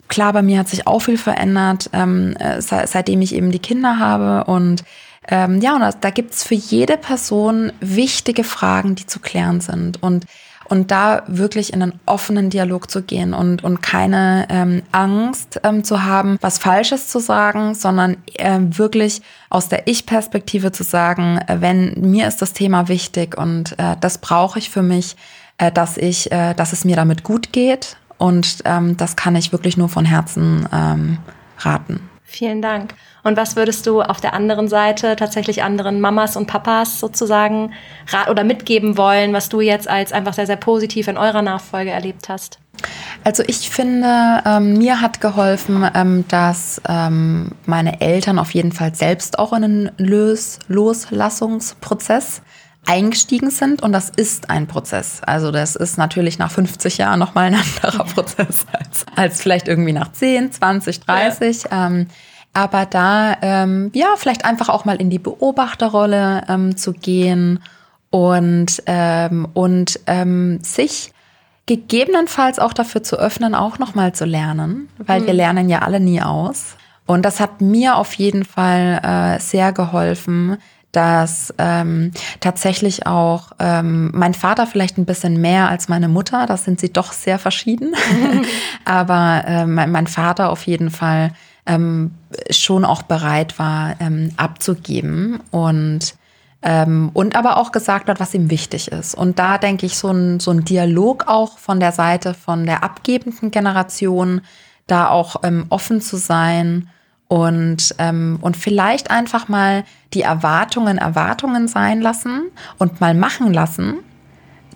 klar, bei mir hat sich auch viel verändert, ähm, äh, seitdem ich eben die Kinder habe und ähm, ja, und da, da gibt's für jede Person wichtige Fragen, die zu klären sind. Und und da wirklich in einen offenen Dialog zu gehen und, und keine ähm, Angst ähm, zu haben, was Falsches zu sagen, sondern äh, wirklich aus der Ich-Perspektive zu sagen, äh, wenn mir ist das Thema wichtig und äh, das brauche ich für mich, äh, dass ich, äh, dass es mir damit gut geht und ähm, das kann ich wirklich nur von Herzen ähm, raten. Vielen Dank. Und was würdest du auf der anderen Seite tatsächlich anderen Mamas und Papas sozusagen oder mitgeben wollen, was du jetzt als einfach sehr, sehr positiv in eurer Nachfolge erlebt hast? Also ich finde, ähm, mir hat geholfen, ähm, dass ähm, meine Eltern auf jeden Fall selbst auch in einen Los Loslassungsprozess eingestiegen sind und das ist ein Prozess. Also das ist natürlich nach 50 Jahren nochmal ein anderer Prozess als, als vielleicht irgendwie nach 10, 20, 30. Ja. Aber da, ähm, ja, vielleicht einfach auch mal in die Beobachterrolle ähm, zu gehen und, ähm, und ähm, sich gegebenenfalls auch dafür zu öffnen, auch nochmal zu lernen, weil mhm. wir lernen ja alle nie aus. Und das hat mir auf jeden Fall äh, sehr geholfen, dass ähm, tatsächlich auch ähm, mein Vater vielleicht ein bisschen mehr als meine Mutter, das sind sie doch sehr verschieden, aber äh, mein, mein Vater auf jeden Fall ähm, schon auch bereit war, ähm, abzugeben und ähm, und aber auch gesagt hat, was ihm wichtig ist. Und da denke ich, so ein, so ein Dialog auch von der Seite von der abgebenden Generation, da auch ähm, offen zu sein und, ähm, und vielleicht einfach mal die Erwartungen Erwartungen sein lassen und mal machen lassen.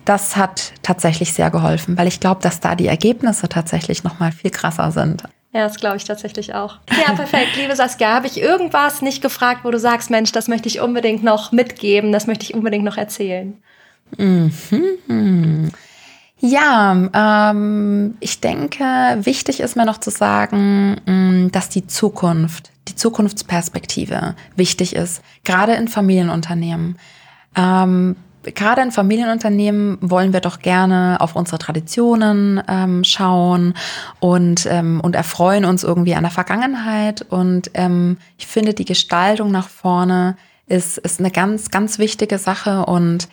Das hat tatsächlich sehr geholfen, weil ich glaube, dass da die Ergebnisse tatsächlich noch mal viel krasser sind. Ja, das glaube ich tatsächlich auch. Ja, perfekt. Liebe Saskia, habe ich irgendwas nicht gefragt, wo du sagst, Mensch, das möchte ich unbedingt noch mitgeben, das möchte ich unbedingt noch erzählen? Mhm. Ja, ähm, ich denke, wichtig ist mir noch zu sagen, mm, dass die Zukunft, die Zukunftsperspektive wichtig ist, gerade in Familienunternehmen. Ähm, gerade in Familienunternehmen wollen wir doch gerne auf unsere Traditionen ähm, schauen und, ähm, und erfreuen uns irgendwie an der Vergangenheit. Und ähm, ich finde, die Gestaltung nach vorne ist, ist eine ganz, ganz wichtige Sache und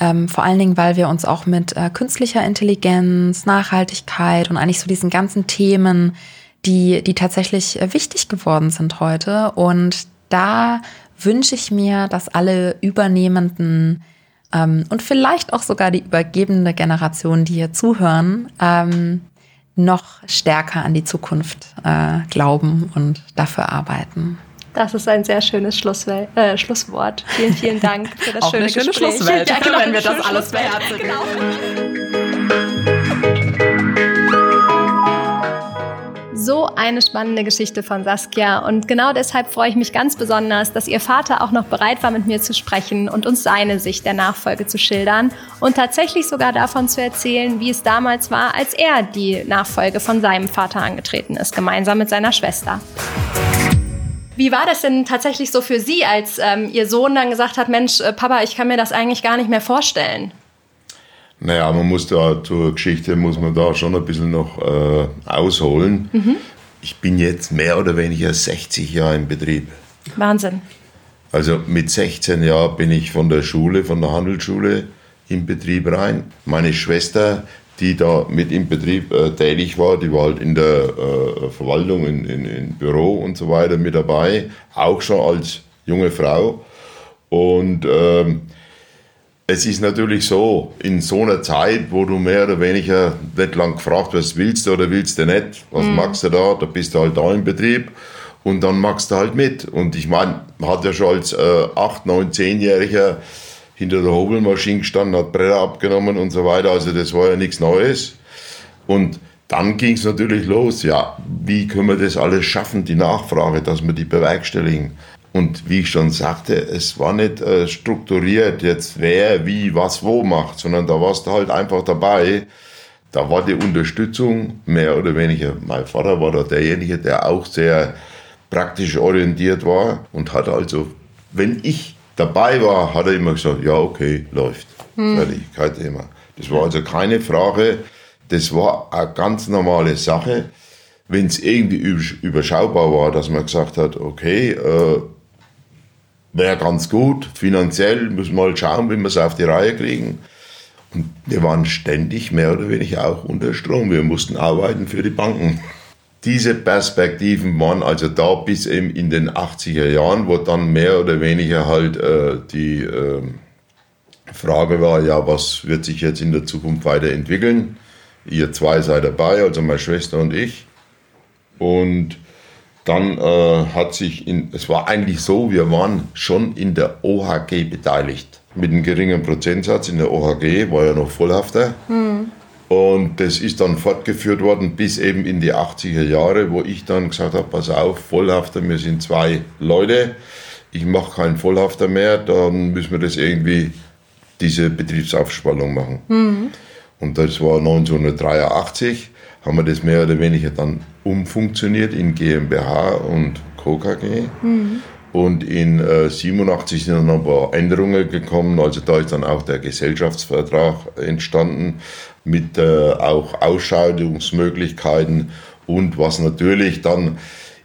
ähm, vor allen Dingen, weil wir uns auch mit äh, künstlicher Intelligenz, Nachhaltigkeit und eigentlich so diesen ganzen Themen, die, die tatsächlich äh, wichtig geworden sind heute. Und da wünsche ich mir, dass alle übernehmenden ähm, und vielleicht auch sogar die übergebende Generation, die hier zuhören, ähm, noch stärker an die Zukunft äh, glauben und dafür arbeiten. Das ist ein sehr schönes äh, Schlusswort. Vielen, vielen Dank für das schöne, eine schöne Gespräch. Schlusswelt, ja, genau, wenn wir das alles beherzigen. Genau. So eine spannende Geschichte von Saskia und genau deshalb freue ich mich ganz besonders, dass ihr Vater auch noch bereit war, mit mir zu sprechen und uns seine Sicht der Nachfolge zu schildern und tatsächlich sogar davon zu erzählen, wie es damals war, als er die Nachfolge von seinem Vater angetreten ist, gemeinsam mit seiner Schwester. Wie war das denn tatsächlich so für Sie, als ähm, Ihr Sohn dann gesagt hat, Mensch, äh, Papa, ich kann mir das eigentlich gar nicht mehr vorstellen? Naja, man muss da zur Geschichte, muss man da schon ein bisschen noch äh, ausholen. Mhm. Ich bin jetzt mehr oder weniger 60 Jahre im Betrieb. Wahnsinn. Also mit 16 Jahren bin ich von der Schule, von der Handelsschule im Betrieb rein. Meine Schwester, die da mit im Betrieb äh, tätig war, die war halt in der äh, Verwaltung, in, in, in Büro und so weiter mit dabei, auch schon als junge Frau. Und ähm, es ist natürlich so, in so einer Zeit, wo du mehr oder weniger nicht lang gefragt wirst, willst du oder willst du nicht, was mhm. magst du da, da bist du halt da im Betrieb und dann machst du halt mit. Und ich meine, man hat ja schon als äh, 8, 9, 10-Jähriger hinter der Hobelmaschine gestanden, hat Bretter abgenommen und so weiter, also das war ja nichts Neues. Und dann ging es natürlich los, ja, wie können wir das alles schaffen, die Nachfrage, dass wir die bewerkstelligen. Und wie ich schon sagte, es war nicht äh, strukturiert, jetzt wer, wie, was, wo macht, sondern da warst du halt einfach dabei. Da war die Unterstützung mehr oder weniger. Mein Vater war da derjenige, der auch sehr praktisch orientiert war und hat also, wenn ich dabei war, hat er immer gesagt, ja, okay, läuft. Hm. Fertig, kein Thema. Das war also keine Frage, das war eine ganz normale Sache. Wenn es irgendwie überschaubar war, dass man gesagt hat, okay, äh, wäre ganz gut. Finanziell müssen wir mal schauen, wie wir es auf die Reihe kriegen. Und wir waren ständig mehr oder weniger auch unter Strom. Wir mussten arbeiten für die Banken. Diese Perspektiven waren also da bis eben in den 80er Jahren, wo dann mehr oder weniger halt äh, die äh, Frage war, ja, was wird sich jetzt in der Zukunft weiterentwickeln? Ihr zwei seid dabei, also meine Schwester und ich. Und dann äh, hat sich, in, es war eigentlich so, wir waren schon in der OHG beteiligt. Mit einem geringen Prozentsatz in der OHG, war ja noch Vollhafter. Mhm. Und das ist dann fortgeführt worden bis eben in die 80er Jahre, wo ich dann gesagt habe, pass auf, Vollhafter, wir sind zwei Leute, ich mache keinen Vollhafter mehr, dann müssen wir das irgendwie, diese Betriebsaufspaltung machen. Mhm. Und das war 1983, haben wir das mehr oder weniger dann umfunktioniert in GmbH und Co. KG. Mhm. Und in äh, 87 sind dann ein paar Änderungen gekommen. Also da ist dann auch der Gesellschaftsvertrag entstanden mit äh, auch Ausscheidungsmöglichkeiten und was natürlich dann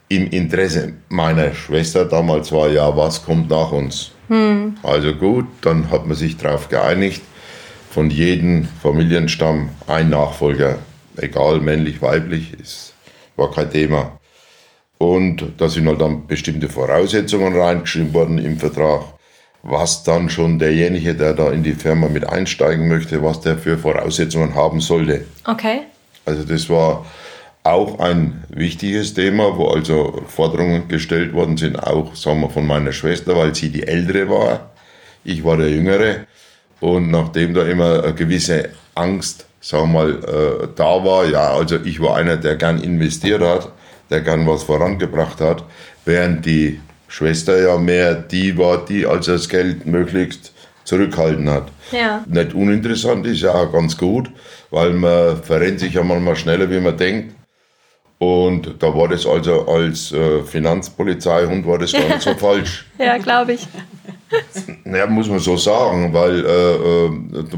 im Interesse meiner Schwester damals war, ja, was kommt nach uns? Hm. Also gut, dann hat man sich darauf geeinigt, von jedem Familienstamm ein Nachfolger, egal männlich, weiblich, ist, war kein Thema. Und da sind halt dann bestimmte Voraussetzungen reingeschrieben worden im Vertrag, was dann schon derjenige, der da in die Firma mit einsteigen möchte, was der für Voraussetzungen haben sollte. Okay. Also das war auch ein wichtiges Thema, wo also Forderungen gestellt worden sind, auch sagen wir, von meiner Schwester, weil sie die Ältere war. Ich war der Jüngere. Und nachdem da immer eine gewisse Angst, sagen wir mal, äh, da war, ja, also ich war einer, der gern investiert hat, der gern was vorangebracht hat, während die Schwester ja mehr die war, die also das Geld möglichst zurückhalten hat. Ja. Nicht uninteressant ist ja auch ganz gut, weil man verrennt sich ja manchmal schneller, wie man denkt. Und da war das also als äh, Finanzpolizeihund war das gar nicht so falsch. Ja, glaube ich. Ja, muss man so sagen, weil äh, äh,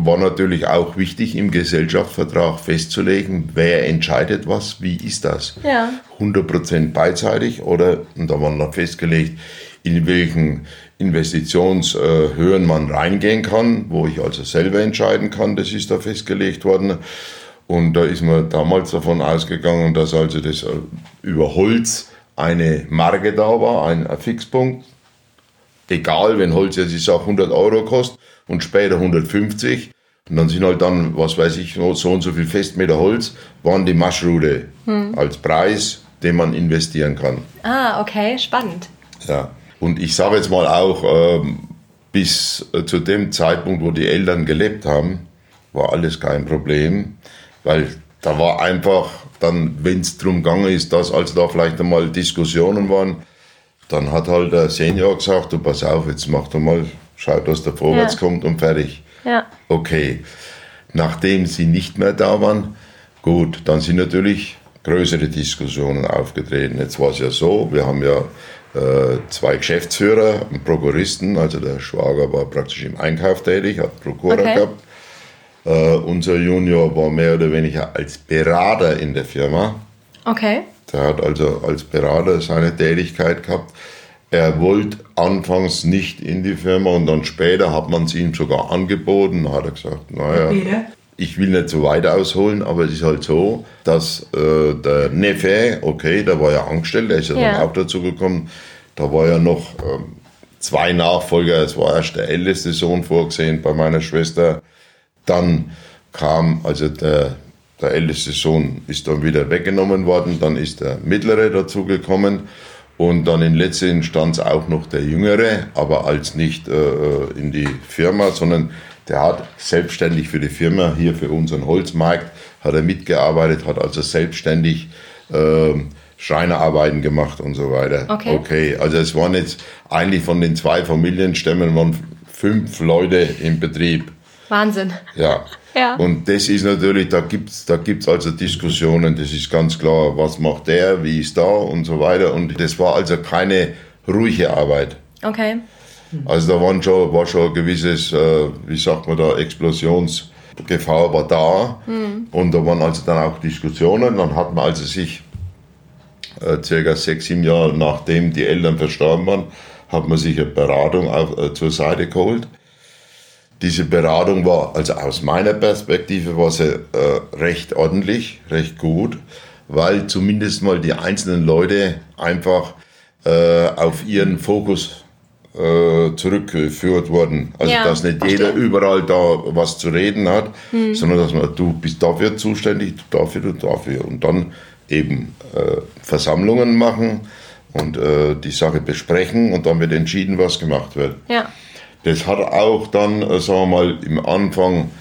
war natürlich auch wichtig im Gesellschaftsvertrag festzulegen, wer entscheidet was, wie ist das. Ja. 100% beidseitig oder, und da war noch festgelegt, in welchen Investitionshöhen man reingehen kann, wo ich also selber entscheiden kann, das ist da festgelegt worden. Und da ist man damals davon ausgegangen, dass also das über Holz eine Marke da war, ein Fixpunkt, egal, wenn Holz jetzt ich sag 100 Euro kostet und später 150. Und dann sind halt dann, was weiß ich, so und so viel Festmeter Holz, waren die Maschrude hm. als Preis, den man investieren kann. Ah, okay, spannend. Ja, und ich sage jetzt mal auch, ähm, bis äh, zu dem Zeitpunkt, wo die Eltern gelebt haben, war alles kein Problem, weil da war einfach dann, wenn es darum gegangen ist, dass also da vielleicht einmal Diskussionen waren, dann hat halt der Senior gesagt, du pass auf, jetzt mach doch mal, schau, dass der vorwärts ja. kommt und fertig. Ja. Okay. Nachdem sie nicht mehr da waren, gut, dann sind natürlich größere Diskussionen aufgetreten. Jetzt war es ja so, wir haben ja äh, zwei Geschäftsführer, einen Prokuristen, also der Schwager war praktisch im Einkauf tätig, hat Prokurer okay. gehabt. Äh, unser Junior war mehr oder weniger als Berater in der Firma. Okay. Der hat also als Berater seine Tätigkeit gehabt. Er wollte anfangs nicht in die Firma und dann später hat man es ihm sogar angeboten. Da hat er gesagt, naja, ich will nicht so weit ausholen, aber es ist halt so, dass äh, der Neffe, okay, der war ja angestellt, der ist ja, ja. dann auch dazu gekommen, da war ja noch ähm, zwei Nachfolger, es war erst der älteste Sohn vorgesehen bei meiner Schwester. Dann kam also der der älteste Sohn ist dann wieder weggenommen worden, dann ist der mittlere dazugekommen und dann in letzter Instanz auch noch der jüngere, aber als nicht äh, in die Firma, sondern der hat selbstständig für die Firma, hier für unseren Holzmarkt, hat er mitgearbeitet, hat also selbstständig äh, Schreinerarbeiten gemacht und so weiter. Okay. okay, also es waren jetzt eigentlich von den zwei Familienstämmen waren fünf Leute im Betrieb. Wahnsinn. Ja. Ja. Und das ist natürlich, da gibt es da gibt's also Diskussionen, das ist ganz klar, was macht der, wie ist da und so weiter. Und das war also keine ruhige Arbeit. Okay. Also da waren schon, war schon ein gewisses, äh, wie sagt man da, Explosionsgefahr war da. Mhm. Und da waren also dann auch Diskussionen. Dann hat man also sich äh, circa sechs, sieben Jahre nachdem die Eltern verstorben waren, hat man sich eine Beratung auf, äh, zur Seite geholt diese Beratung war, also aus meiner Perspektive war sie äh, recht ordentlich, recht gut, weil zumindest mal die einzelnen Leute einfach äh, auf ihren Fokus äh, zurückgeführt wurden. Also Ja, dass nicht verstehe. jeder überall da was zu reden hat, sondern dass man, du bist dafür zuständig, du dafür, du dafür. Und dann eben äh, Versammlungen machen und äh, die Sache besprechen und dann wird entschieden, was gemacht wird. Ja. Das hat auch dann, äh, sagen wir mal, im Anfang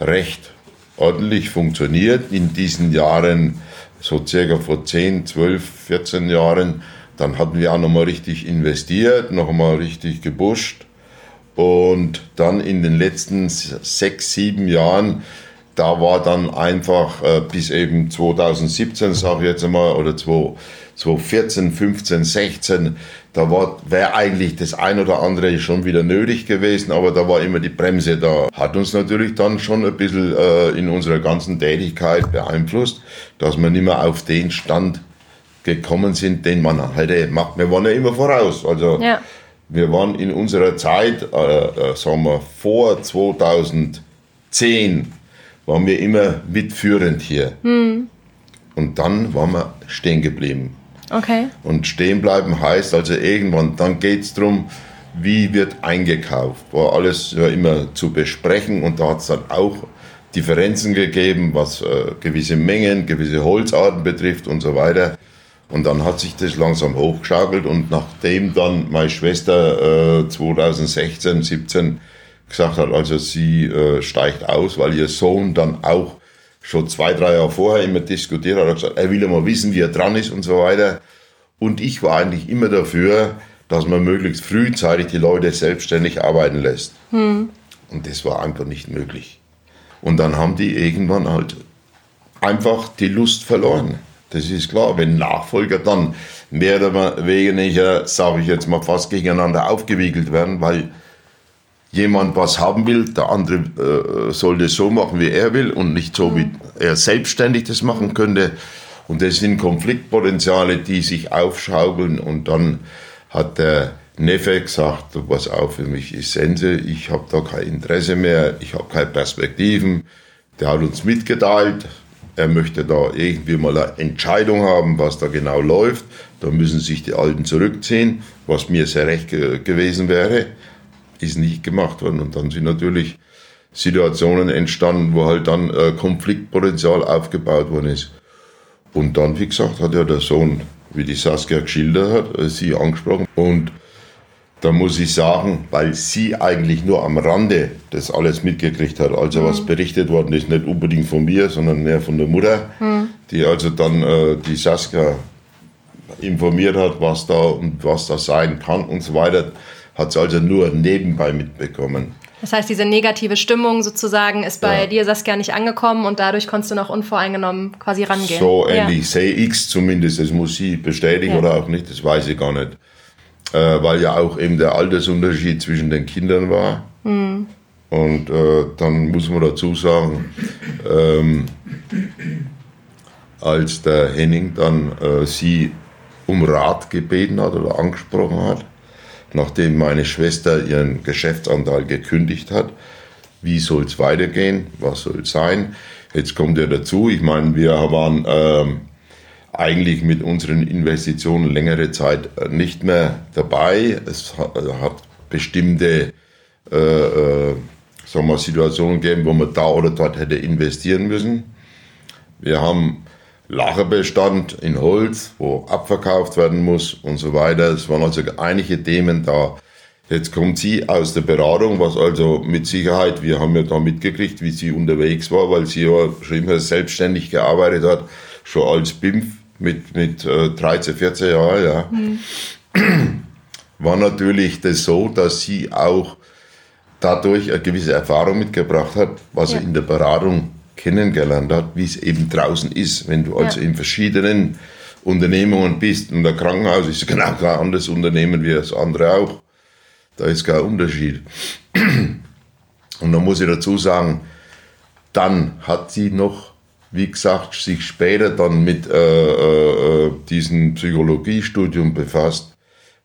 recht ordentlich funktioniert. In diesen Jahren, so circa vor 10, 12, 14 Jahren, dann hatten wir auch nochmal richtig investiert, nochmal richtig gebusht. Und dann in den letzten sechs, sieben Jahren, da war dann einfach äh, bis eben 2017, sage ich jetzt einmal, oder 2 2014, 15, 16, da war wäre eigentlich das ein oder andere schon wieder nötig gewesen, aber da war immer die Bremse da. Hat uns natürlich dann schon ein bisschen äh, in unserer ganzen Tätigkeit beeinflusst, dass wir nicht mehr auf den Stand gekommen sind, den man hätte macht. Wir waren ja immer voraus. Also Ja. wir waren in unserer Zeit, äh, äh, sagen wir, vor 2010, waren wir immer mitführend hier. Und dann waren wir stehen geblieben. Okay. Und stehen bleiben heißt also irgendwann, dann geht es darum, wie wird eingekauft. War alles ja immer zu besprechen und da hat es dann auch Differenzen gegeben, was äh, gewisse Mengen, gewisse Holzarten betrifft und so weiter. Und dann hat sich das langsam hochgeschaukelt und nachdem dann meine Schwester äh, 2016, 17 gesagt hat, also sie äh, steigt aus, weil ihr Sohn dann auch schon zwei, drei Jahre vorher immer diskutiert hat, hat gesagt, er will ja mal wissen, wie er dran ist und so weiter. Und ich war eigentlich immer dafür, dass man möglichst frühzeitig die Leute selbstständig arbeiten lässt. Und das war einfach nicht möglich. Und dann haben die irgendwann halt einfach die Lust verloren. Das ist klar, wenn Nachfolger dann mehr oder weniger, sage ich jetzt mal, fast gegeneinander aufgewiegelt werden, weil jemand was haben will, der andere äh, soll das so machen, wie er will und nicht so, wie er selbstständig das machen könnte. Und das sind Konfliktpotenziale, die sich aufschaukeln und dann hat der Neffe gesagt, pass auf, für mich ist Sense, ich habe da kein Interesse mehr, ich habe keine Perspektiven. Der hat uns mitgeteilt, er möchte da irgendwie mal eine Entscheidung haben, was da genau läuft. Da müssen sich die Alten zurückziehen, was mir sehr recht ge gewesen wäre. Ist nicht gemacht worden. Und dann sind natürlich Situationen entstanden, wo halt dann äh, Konfliktpotenzial aufgebaut worden ist. Und dann, wie gesagt, hat ja der Sohn, wie die Saskia geschildert hat, äh, sie angesprochen. Und da muss ich sagen, weil sie eigentlich nur am Rande das alles mitgekriegt hat. Also was berichtet worden ist, nicht unbedingt von mir, sondern mehr von der Mutter, die also dann äh, die Saskia informiert hat, was da und was da sein kann und so weiter, hat sie also nur nebenbei mitbekommen. Das heißt, diese negative Stimmung sozusagen ist bei Ja. dir, Saskia, nicht angekommen und dadurch konntest du noch unvoreingenommen quasi rangehen. So Ja. ähnlich sehe ich es zumindest. Das muss sie bestätigen Ja. oder auch nicht, das weiß ich gar nicht. Äh, weil ja auch eben der Altersunterschied zwischen den Kindern war. Hm. Und äh, dann muss man dazu sagen, ähm, als der Henning dann äh, sie um Rat gebeten hat oder angesprochen hat, nachdem meine Schwester ihren Geschäftsanteil gekündigt hat, wie soll es weitergehen, was soll es sein. Jetzt kommt ja dazu, ich meine, wir waren ähm, eigentlich mit unseren Investitionen längere Zeit äh, nicht mehr dabei. Es hat, hat bestimmte äh, äh, Situationen gegeben, wo man da oder dort hätte investieren müssen. Wir haben Lagerbestand in Holz, wo abverkauft werden muss und so weiter. Es waren also einige Themen da. Jetzt kommt sie aus der Beratung, was also mit Sicherheit, wir haben ja da mitgekriegt, wie sie unterwegs war, weil sie ja schon immer selbstständig gearbeitet hat, schon als BIMF mit, mit äh, 13, 14 Jahren, ja. War natürlich das so, dass sie auch dadurch eine gewisse Erfahrung mitgebracht hat, was Ja. in der Beratung kennengelernt hat, wie es eben draußen ist, wenn du also Ja. in verschiedenen Unternehmungen bist. Und der Krankenhaus ist genau kein anderes Unternehmen wie das andere auch. Da ist kein Unterschied. Und da muss ich dazu sagen, dann hat sie noch, wie gesagt, sich später dann mit äh, äh, diesem Psychologiestudium befasst,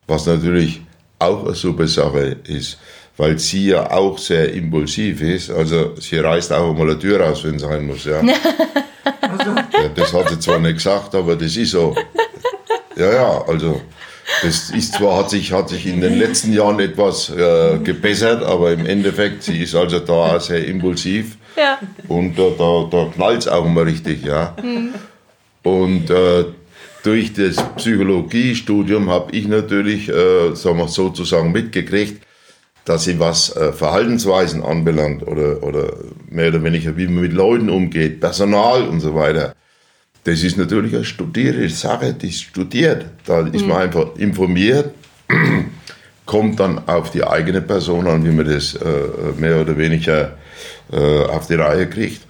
was natürlich auch eine super Sache ist, weil sie ja auch sehr impulsiv ist. Also sie reißt auch mal eine Tür raus, wenn es sein muss. Ja. ja, das hat sie zwar nicht gesagt, aber das ist so. Ja, ja, also das ist zwar, hat sich, hat sich in den letzten Jahren etwas äh, gebessert, aber im Endeffekt, sie ist also da auch sehr impulsiv. Ja. Und da, da, da knallt es auch immer richtig, ja. Mhm. Und äh, durch das Psychologiestudium habe ich natürlich, äh, sagen wir sozusagen mitgekriegt, dass sie was äh, Verhaltensweisen anbelangt oder, oder mehr oder weniger, wie man mit Leuten umgeht, Personal und so weiter. Das ist natürlich eine studierte Sache, die ist studiert. Da ist man mhm. einfach informiert, kommt dann auf die eigene Person an, wie man das äh, mehr oder weniger äh, auf die Reihe kriegt.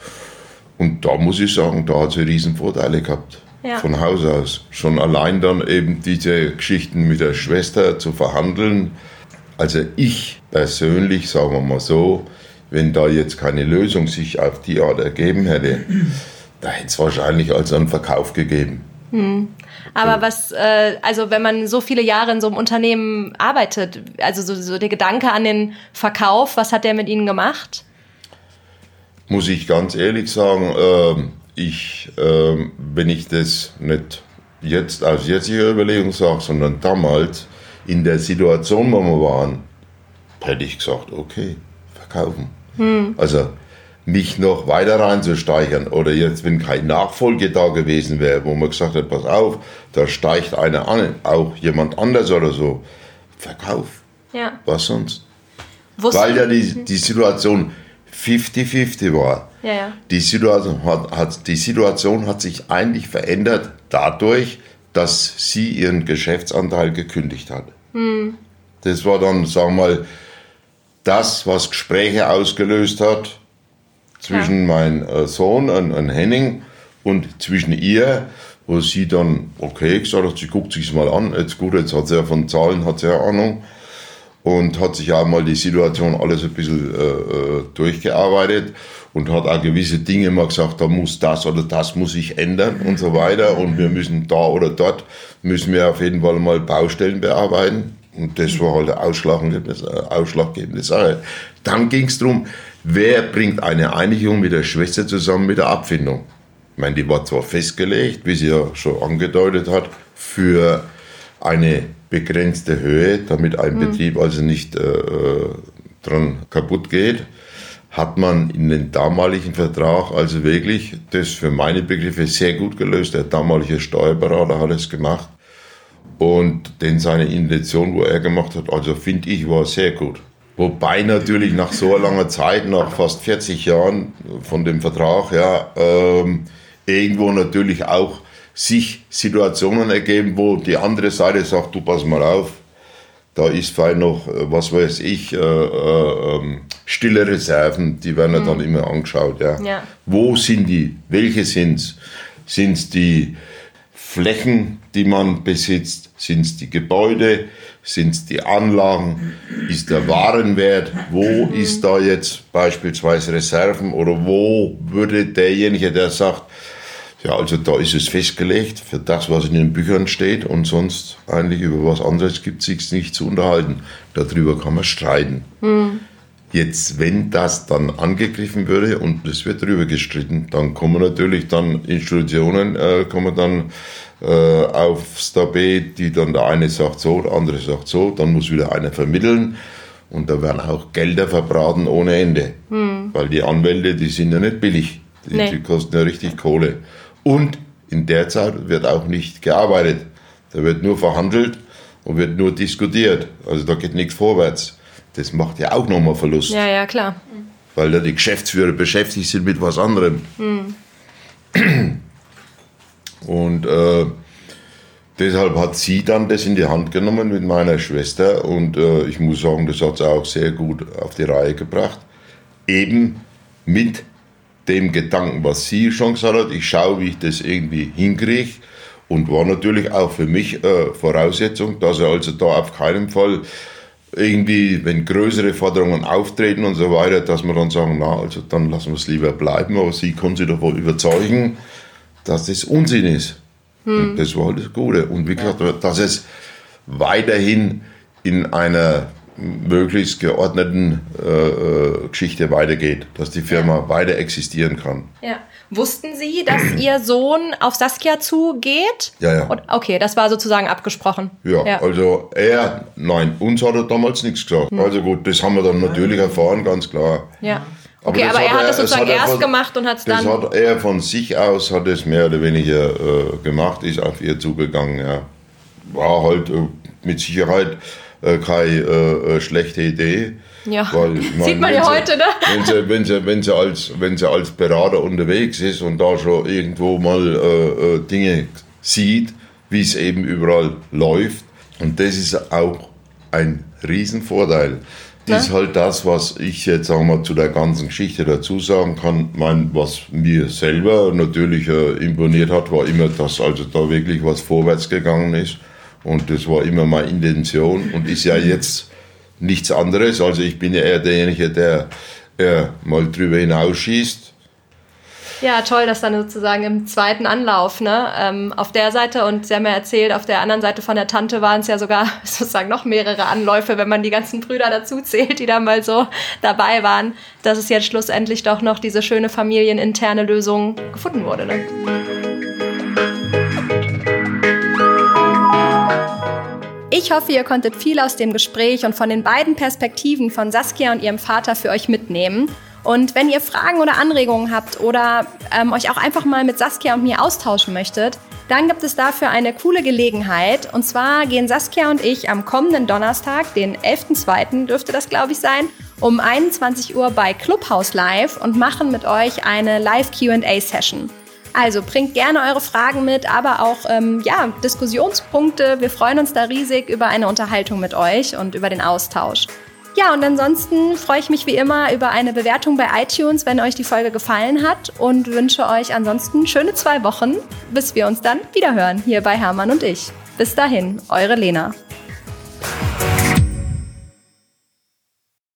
Und da muss ich sagen, da hat sie riesen Vorteile gehabt. Ja. Von Haus aus. Schon allein dann eben diese Geschichten mit der Schwester zu verhandeln, also ich persönlich, sagen wir mal so, wenn da jetzt keine Lösung sich auf die Art ergeben hätte, da hätte es wahrscheinlich als einen Verkauf gegeben. Hm. Aber was, äh, also wenn man so viele Jahre in so einem Unternehmen arbeitet, also so, so der Gedanke an den Verkauf, was hat der mit Ihnen gemacht? Muss ich ganz ehrlich sagen, äh, ich, äh, wenn ich das nicht jetzt aus jetziger Überlegung sage, sondern damals, in der Situation, wo wir waren, hätte ich gesagt, okay, verkaufen. Hm. Also mich noch weiter reinzusteigern oder jetzt, wenn kein Nachfolge da gewesen wäre, wo man gesagt hat, pass auf, da steigt einer an, auch jemand anders oder so, Verkauf. Ja. Was sonst? Wusste Weil ja die, die Situation 50-50 war. Ja, ja. Die, Situation hat, hat, die Situation hat sich eigentlich verändert dadurch, dass sie ihren Geschäftsanteil gekündigt hat. Hm. Das war dann, sagen wir mal, das, was Gespräche ausgelöst hat zwischen ja. meinem äh, Sohn und, und Henning und zwischen ihr, wo sie dann, okay, gesagt hat, sie guckt sich mal an, jetzt gut, jetzt hat sie ja von Zahlen, hat sie ja Ahnung und hat sich auch mal die Situation alles ein bisschen äh, äh durchgearbeitet und hat auch gewisse Dinge immer gesagt, da muss das oder das muss sich ändern und so weiter und wir müssen da oder dort müssen wir auf jeden Fall mal Baustellen bearbeiten und das war halt eine ausschlaggebende, äh, ausschlaggebende Sache. Dann ging es darum, wer bringt eine Einigung mit der Schwester zusammen mit der Abfindung. Ich meine, die war zwar festgelegt, wie sie ja schon angedeutet hat, für eine begrenzte Höhe, damit ein mhm. Betrieb also nicht äh, äh dran kaputt geht hat man in den damaligen Vertrag also wirklich das für meine Begriffe sehr gut gelöst. Der damalige Steuerberater hat es gemacht und denn seine Intention, wo er gemacht hat, also finde ich, war sehr gut. Wobei natürlich nach so langer Zeit, nach fast 40 Jahren von dem Vertrag, ja, ähm, irgendwo natürlich auch sich Situationen ergeben, wo die andere Seite sagt, du pass mal auf, da ist vielleicht noch, äh, was weiß ich, äh, äh, ähm, stille Reserven, die werden mhm. dann immer angeschaut. Ja. ja. Wo sind die? Welche sind es? Sind es die Flächen, die man besitzt? Sind es die Gebäude? Sind es die Anlagen? Ist der Warenwert? Wo mhm. ist da jetzt beispielsweise Reserven? Oder wo würde derjenige, der sagt, ja, also da ist es festgelegt für das, was in den Büchern steht und sonst eigentlich über was anderes gibt es sich nicht zu unterhalten. Darüber kann man streiten. Mhm. Jetzt, wenn das dann angegriffen würde und es wird darüber gestritten, dann kommen natürlich dann Institutionen, äh, kommen dann äh, aufs Tapet, die dann der eine sagt so, der andere sagt so, dann muss wieder einer vermitteln und da werden auch Gelder verbraten ohne Ende. Mhm. Weil die Anwälte, die sind ja nicht billig, die, nee. die kosten ja richtig Kohle. Und in der Zeit wird auch nicht gearbeitet. Da wird nur verhandelt und wird nur diskutiert. Also da geht nichts vorwärts. Das macht ja auch nochmal Verlust. Ja, ja, klar. Weil da die Geschäftsführer beschäftigt sind mit was anderem. Mhm. Und äh, deshalb hat sie dann das in die Hand genommen mit meiner Schwester. Und äh, ich muss sagen, das hat sie auch sehr gut auf die Reihe gebracht. Eben mit dem Gedanken, was sie schon gesagt hat, ich schaue, wie ich das irgendwie hinkriege. Und war natürlich auch für mich äh, Voraussetzung, dass er also da auf keinen Fall irgendwie, wenn größere Forderungen auftreten und so weiter, dass wir dann sagen, na, also dann lassen wir es lieber bleiben, aber sie können sich davon überzeugen, dass das Unsinn ist. Hm. Und das war halt das Gute. Und wie gesagt, dass es weiterhin in einer möglichst geordneten äh, äh, Geschichte weitergeht, dass die Firma ja. weiter existieren kann. Ja. Wussten Sie, dass Ihr Sohn auf Saskia zugeht? Ja, ja. Und, okay, das war sozusagen abgesprochen. Ja, ja, also er, nein, uns hat er damals nichts gesagt. Hm. Also gut, das haben wir dann natürlich erfahren, ganz klar. Ja. Okay, aber, aber er hat das sozusagen erst von, gemacht und hat es dann. Das hat er von sich aus, hat es mehr oder weniger äh, gemacht, ist auf ihr zugegangen, ja. War halt äh, mit Sicherheit äh, keine äh, äh, schlechte Idee. Ja, Weil, ich mein, sieht man ja heute, ne? Wenn sie, wenn, sie, wenn, sie als, wenn sie als Berater unterwegs ist und da schon irgendwo mal äh, äh Dinge sieht, wie es eben überall läuft. Und das ist auch ein Riesenvorteil. Das ist halt das, was ich jetzt sagen wir, zu der ganzen Geschichte dazu sagen kann. Mein, was mir selber natürlich äh, imponiert hat, war immer, dass also da wirklich was vorwärts gegangen ist. Und das war immer meine Intention und ist ja jetzt nichts anderes. Also ich bin ja eher derjenige, der äh, mal drüber hinausschießt. Ja, toll, dass dann sozusagen im zweiten Anlauf, ne, ähm, auf der Seite und Sie haben ja erzählt, auf der anderen Seite von der Tante waren es ja sogar sozusagen noch mehrere Anläufe, wenn man die ganzen Brüder dazu zählt, die da mal so dabei waren, dass es jetzt schlussendlich doch noch diese schöne familieninterne Lösung gefunden wurde. Ne? Ich hoffe, ihr konntet viel aus dem Gespräch und von den beiden Perspektiven von Saskia und ihrem Vater für euch mitnehmen. Und wenn ihr Fragen oder Anregungen habt oder ähm, euch auch einfach mal mit Saskia und mir austauschen möchtet, dann gibt es dafür eine coole Gelegenheit. Und zwar gehen Saskia und ich am kommenden Donnerstag, den 11.02. dürfte das, glaube ich, sein, um 21 Uhr bei Clubhouse Live und machen mit euch eine Live-QA-Session. Also bringt gerne eure Fragen mit, aber auch ähm, ja, Diskussionspunkte. Wir freuen uns da riesig über eine Unterhaltung mit euch und über den Austausch. Ja, und ansonsten freue ich mich wie immer über eine Bewertung bei iTunes, wenn euch die Folge gefallen hat und wünsche euch ansonsten schöne zwei Wochen, bis wir uns dann wiederhören hier bei Hermann und ich. Bis dahin, eure Lena.